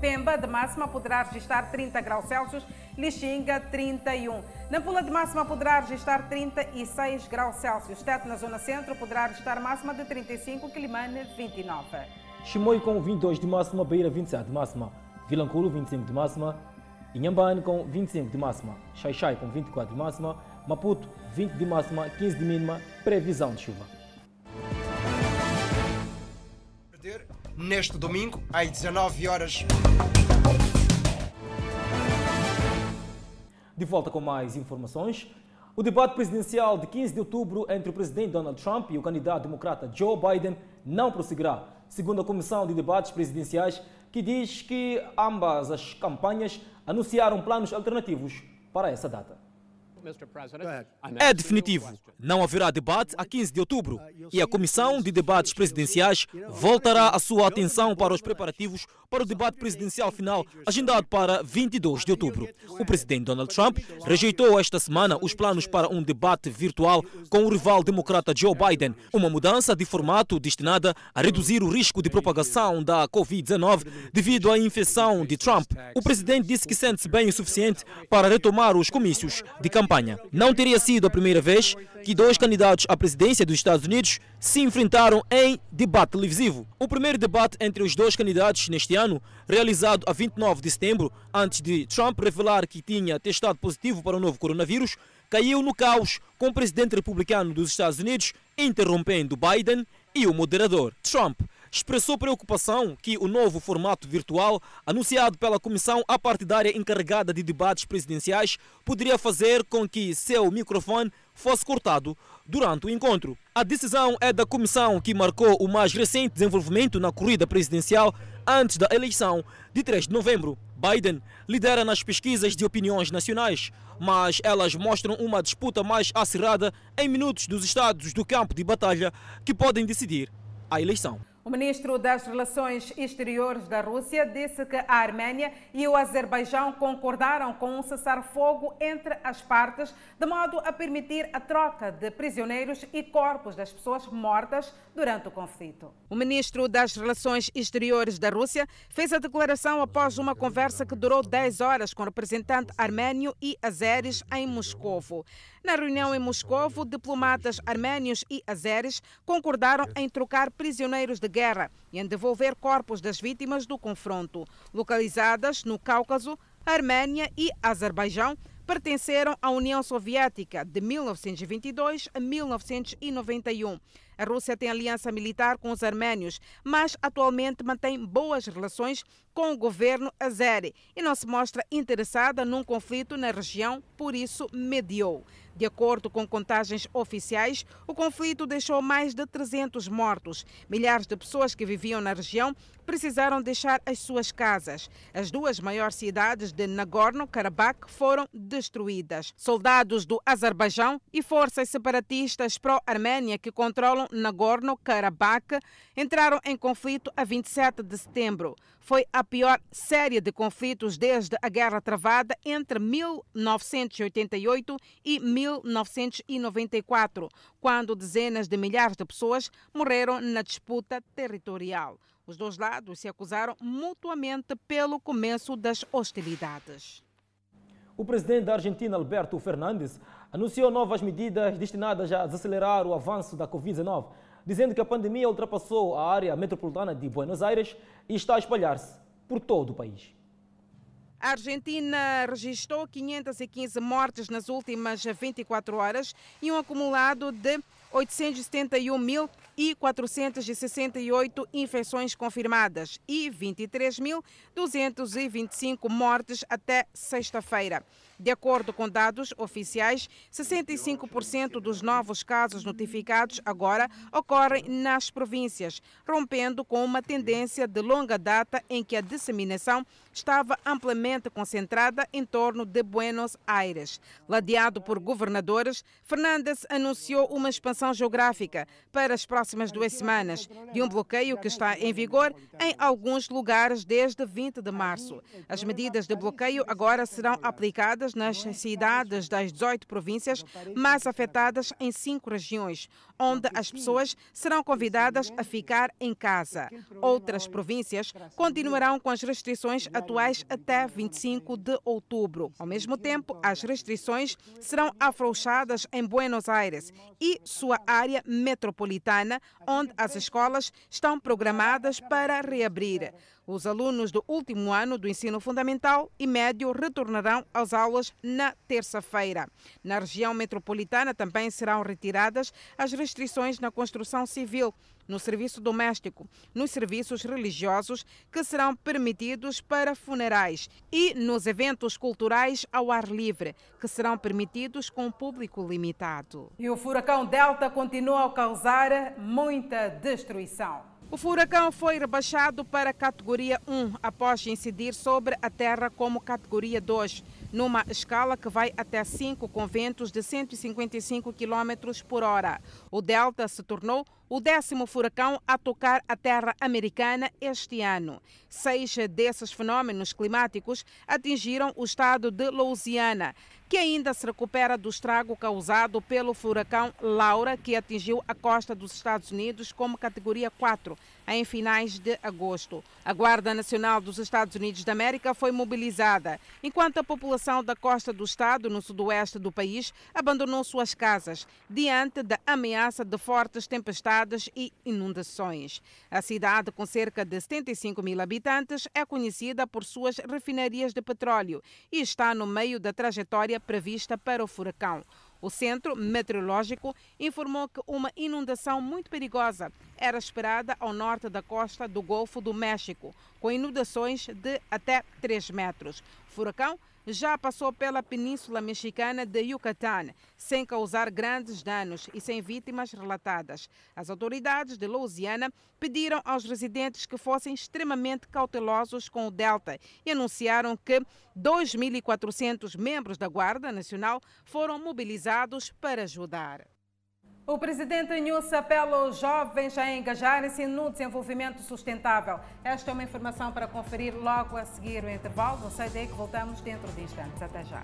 Pemba, de máxima, poderá registrar 30 graus Celsius, Lixinga, 31. Nampula, de máxima, poderá registrar 36 graus Celsius. Tete, na zona centro, poderá registrar máxima de 35, Quilimane, 29. Chimoio com 22 de máxima, Beira 27 de máxima, Vilanculo 25 de máxima, Inhambane com 25 de máxima, Xaixai com 24 de máxima, Maputo 20 de máxima, 15 de mínima, previsão de chuva. neste domingo, às 19 horas. De volta com mais informações. O debate presidencial de 15 de outubro entre o presidente Donald Trump e o candidato democrata Joe Biden não prosseguirá, segundo a Comissão de Debates Presidenciais, que diz que ambas as campanhas anunciaram planos alternativos para essa data. É definitivo. Não haverá debate a 15 de outubro e a Comissão de Debates Presidenciais voltará a sua atenção para os preparativos para o debate presidencial final, agendado para 22 de outubro. O presidente Donald Trump rejeitou esta semana os planos para um debate virtual com o rival democrata Joe Biden, uma mudança de formato destinada a reduzir o risco de propagação da Covid-19 devido à infecção de Trump. O presidente disse que sente-se bem o suficiente para retomar os comícios de campanha campanha. Não teria sido a primeira vez que dois candidatos à presidência dos Estados Unidos se enfrentaram em debate televisivo. O primeiro debate entre os dois candidatos neste ano, realizado a 29 de setembro, antes de Trump revelar que tinha testado positivo para o novo coronavírus, caiu no caos com o presidente republicano dos Estados Unidos interrompendo Biden e o moderador Trump expressou preocupação que o novo formato virtual, anunciado pela comissão apartidária encarregada de debates presidenciais, poderia fazer com que seu microfone fosse cortado durante o encontro. A decisão é da comissão que marcou o mais recente desenvolvimento na corrida presidencial antes da eleição de 3 de novembro. Biden lidera nas pesquisas de opiniões nacionais, mas elas mostram uma disputa mais acirrada em minutos dos estados do campo de batalha que podem decidir a eleição. O ministro das Relações Exteriores da Rússia disse que a Arménia e o Azerbaijão concordaram com um cessar-fogo entre as partes, de modo a permitir a troca de prisioneiros e corpos das pessoas mortas durante o conflito. O ministro das Relações Exteriores da Rússia fez a declaração após uma conversa que durou 10 horas com o representante armênio e azeres em Moscovo. Na reunião em Moscovo, diplomatas arménios e azeres concordaram em trocar prisioneiros de guerra e em devolver corpos das vítimas do confronto. Localizadas no Cáucaso, Arménia e Azerbaijão pertenceram à União Soviética de 1922 a 1991. A Rússia tem aliança militar com os arménios, mas atualmente mantém boas relações com o governo azeri e não se mostra interessada num conflito na região, por isso mediou. De acordo com contagens oficiais, o conflito deixou mais de 300 mortos. Milhares de pessoas que viviam na região precisaram deixar as suas casas. As duas maiores cidades de Nagorno-Karabakh foram destruídas. Soldados do Azerbaijão e forças separatistas pró-Arménia que controlam Nagorno-Karabakh entraram em conflito a 27 de setembro. Foi a pior série de conflitos desde a guerra travada entre 1988 e 1994, quando dezenas de milhares de pessoas morreram na disputa territorial. Os dois lados se acusaram mutuamente pelo começo das hostilidades. O presidente da Argentina, Alberto Fernandes, anunciou novas medidas destinadas a desacelerar o avanço da Covid-19, dizendo que a pandemia ultrapassou a área metropolitana de Buenos Aires e está a espalhar-se por todo o país. A Argentina registrou 515 mortes nas últimas 24 horas e um acumulado de 871.468 infecções confirmadas e 23.225 mortes até sexta-feira. De acordo com dados oficiais, 65% dos novos casos notificados agora ocorrem nas províncias, rompendo com uma tendência de longa data em que a disseminação estava amplamente concentrada em torno de Buenos Aires. Ladeado por governadores, Fernandes anunciou uma expansão geográfica para as próximas duas semanas, de um bloqueio que está em vigor em alguns lugares desde 20 de março. As medidas de bloqueio agora serão aplicadas nas cidades das 18 províncias mais afetadas em cinco regiões, onde as pessoas serão convidadas a ficar em casa. Outras províncias continuarão com as restrições atuais até 25 de outubro. Ao mesmo tempo, as restrições serão afrouxadas em Buenos Aires e sua área metropolitana, onde as escolas estão programadas para reabrir. Os alunos do último ano do ensino fundamental e médio retornarão às aulas na terça-feira. Na região metropolitana também serão retiradas as restrições na construção civil, no serviço doméstico, nos serviços religiosos que serão permitidos para funerais e nos eventos culturais ao ar livre, que serão permitidos com público limitado. E o furacão Delta continua a causar muita destruição. O furacão foi rebaixado para categoria 1 após incidir sobre a terra como categoria 2, numa escala que vai até 5 com ventos de 155 km por hora. O Delta se tornou o décimo furacão a tocar a terra americana este ano. Seis desses fenômenos climáticos atingiram o estado de Louisiana, que ainda se recupera do estrago causado pelo furacão Laura, que atingiu a costa dos Estados Unidos como categoria 4 em finais de agosto. A Guarda Nacional dos Estados Unidos da América foi mobilizada, enquanto a população da costa do estado, no sudoeste do país, abandonou suas casas diante da ameaça de fortes tempestades e inundações. A cidade, com cerca de 75 mil habitantes, é conhecida por suas refinarias de petróleo e está no meio da trajetória prevista para o furacão. O Centro Meteorológico informou que uma inundação muito perigosa era esperada ao norte da costa do Golfo do México, com inundações de até 3 metros. O furacão já passou pela península mexicana de Yucatán, sem causar grandes danos e sem vítimas relatadas. As autoridades de Louisiana pediram aos residentes que fossem extremamente cautelosos com o Delta e anunciaram que 2.400 membros da Guarda Nacional foram mobilizados para ajudar. O presidente Nunes apela aos jovens a engajarem-se no desenvolvimento sustentável. Esta é uma informação para conferir logo a seguir o intervalo. Não sei daí que voltamos dentro de instantes. Até já.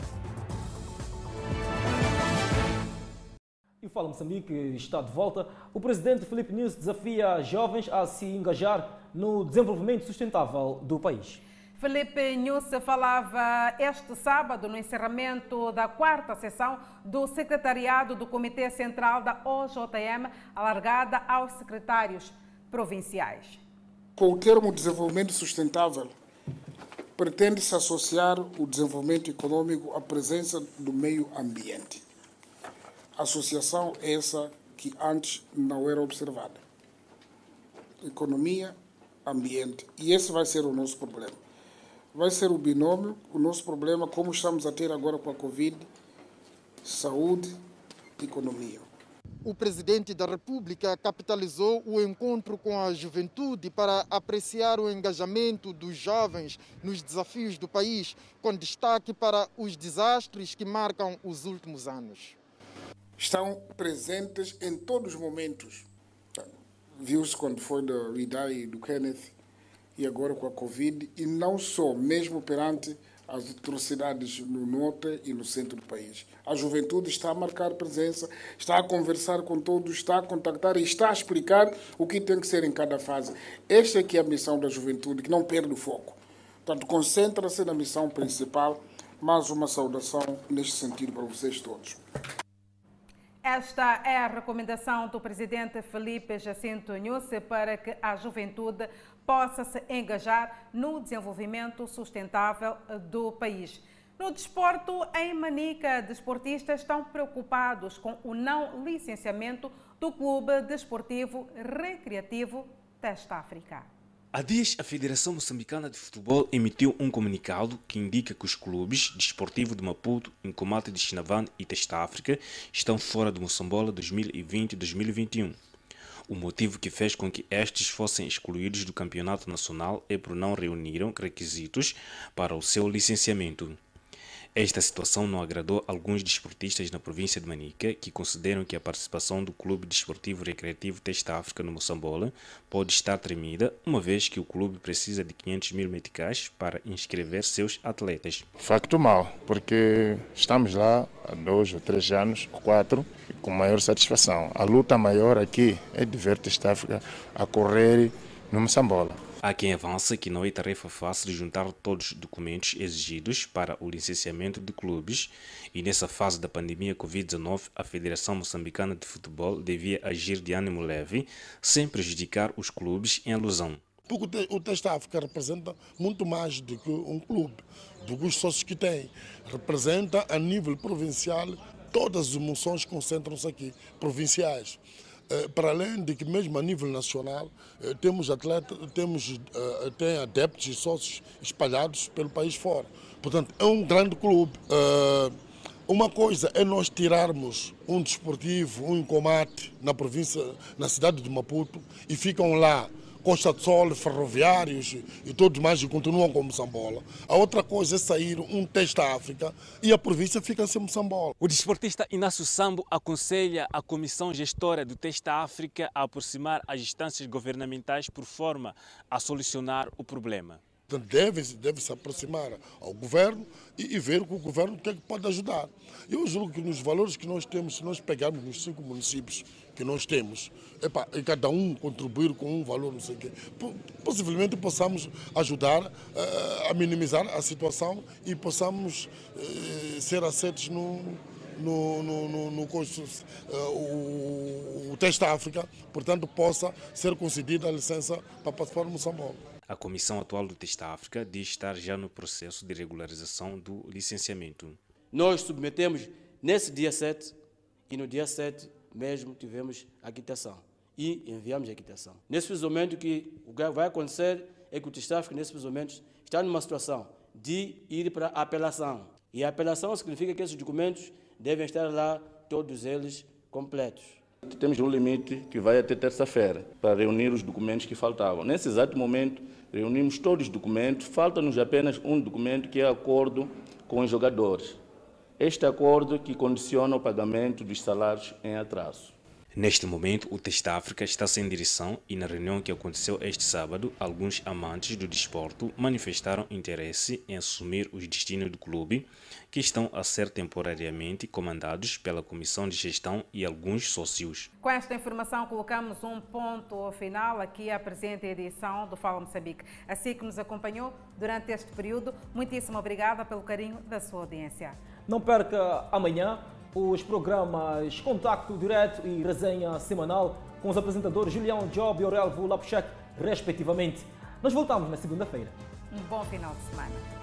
E Fala Moçambique está de volta. O presidente Felipe Nunes desafia jovens a se engajar no desenvolvimento sustentável do país. Felipe Nunes falava este sábado no encerramento da quarta sessão do secretariado do Comitê Central da OJM, alargada aos secretários provinciais. Com o termo desenvolvimento sustentável, pretende-se associar o desenvolvimento econômico à presença do meio ambiente. Associação essa que antes não era observada. Economia, ambiente. E esse vai ser o nosso problema vai ser o binômio, o nosso problema, como estamos a ter agora com a Covid, saúde e economia. O presidente da República capitalizou o encontro com a juventude para apreciar o engajamento dos jovens nos desafios do país, com destaque para os desastres que marcam os últimos anos. Estão presentes em todos os momentos. Viu-se quando foi do Ridai e do Kenneth, e agora com a Covid, e não só, mesmo perante as atrocidades no norte e no centro do país. A juventude está a marcar presença, está a conversar com todos, está a contactar e está a explicar o que tem que ser em cada fase. Esta é que é a missão da juventude, que não perde o foco. Portanto, concentra-se na missão principal. Mais uma saudação neste sentido para vocês todos. Esta é a recomendação do presidente Felipe Jacinto Nhusse para que a juventude possa se engajar no desenvolvimento sustentável do país. No desporto, em Manica, desportistas estão preocupados com o não licenciamento do Clube Desportivo Recreativo Testa África. Há dias, a Federação Moçambicana de Futebol emitiu um comunicado que indica que os clubes Desportivo de Maputo, Incomate de Chinavan e Testa África estão fora do Moçambola 2020-2021. O motivo que fez com que estes fossem excluídos do campeonato nacional é por não reuniram requisitos para o seu licenciamento. Esta situação não agradou alguns desportistas na província de Manica, que consideram que a participação do Clube Desportivo Recreativo Testa África no Moçambola pode estar tremida, uma vez que o clube precisa de 500 mil meticais para inscrever seus atletas. Facto mal, porque estamos lá há dois ou três anos, quatro, com maior satisfação. A luta maior aqui é de ver Testa África a correr no Moçambola. Há quem avança que não é tarefa fácil juntar todos os documentos exigidos para o licenciamento de clubes e nessa fase da pandemia Covid-19 a Federação Moçambicana de Futebol devia agir de ânimo leve sem prejudicar os clubes em alusão. Porque o Teste África representa muito mais do que um clube, do que os sócios que tem. Representa a nível provincial, todas as emoções concentram-se aqui, provinciais. Eh, para além de que mesmo a nível nacional eh, temos atletas, temos eh, tem adeptos e sócios espalhados pelo país fora. Portanto, é um grande clube. Uma coisa é nós tirarmos um desportivo, um combate na província, na cidade de Maputo e ficam lá Costa de Sol, ferroviários e todos mais que continuam com Moçambola. A outra coisa é sair um teste África e a província fica sem Moçambola. O desportista Inácio Sambo aconselha a Comissão Gestora do Teste África a aproximar as instâncias governamentais por forma a solucionar o problema. Deve, deve se aproximar ao governo e, e ver com o governo o que é que pode ajudar. Eu julgo que nos valores que nós temos, se nós pegarmos os cinco municípios que nós temos, epa, e cada um contribuir com um valor, não sei o quê, possivelmente possamos ajudar uh, a minimizar a situação e possamos uh, ser aceitos no, no, no, no, no uh, o, o teste África, portanto, possa ser concedida a licença para participar no Moçambique. A comissão atual do Testa África diz estar já no processo de regularização do licenciamento. Nós submetemos nesse dia 7 e no dia 7 mesmo tivemos a quitação e enviamos a quitação. Nesse momento que o que vai acontecer é que o Testa África nesse momento está numa situação de ir para apelação. E a apelação significa que esses documentos devem estar lá todos eles completos. Temos um limite que vai até terça-feira para reunir os documentos que faltavam. Nesse exato momento, reunimos todos os documentos, falta-nos apenas um documento que é acordo com os jogadores. Este acordo que condiciona o pagamento dos salários em atraso. Neste momento, o Teste África está sem direção e na reunião que aconteceu este sábado, alguns amantes do desporto manifestaram interesse em assumir os destinos do clube, que estão a ser temporariamente comandados pela Comissão de Gestão e alguns sócios. Com esta informação, colocamos um ponto final aqui à presente edição do Fala Moçambique. Assim que nos acompanhou durante este período, muitíssimo obrigada pelo carinho da sua audiência. Não perca amanhã os programas Contacto Direto e Resenha Semanal com os apresentadores Julião Job e Aurelvo Lapchek, respectivamente. Nós voltamos na segunda-feira. Um bom final de semana.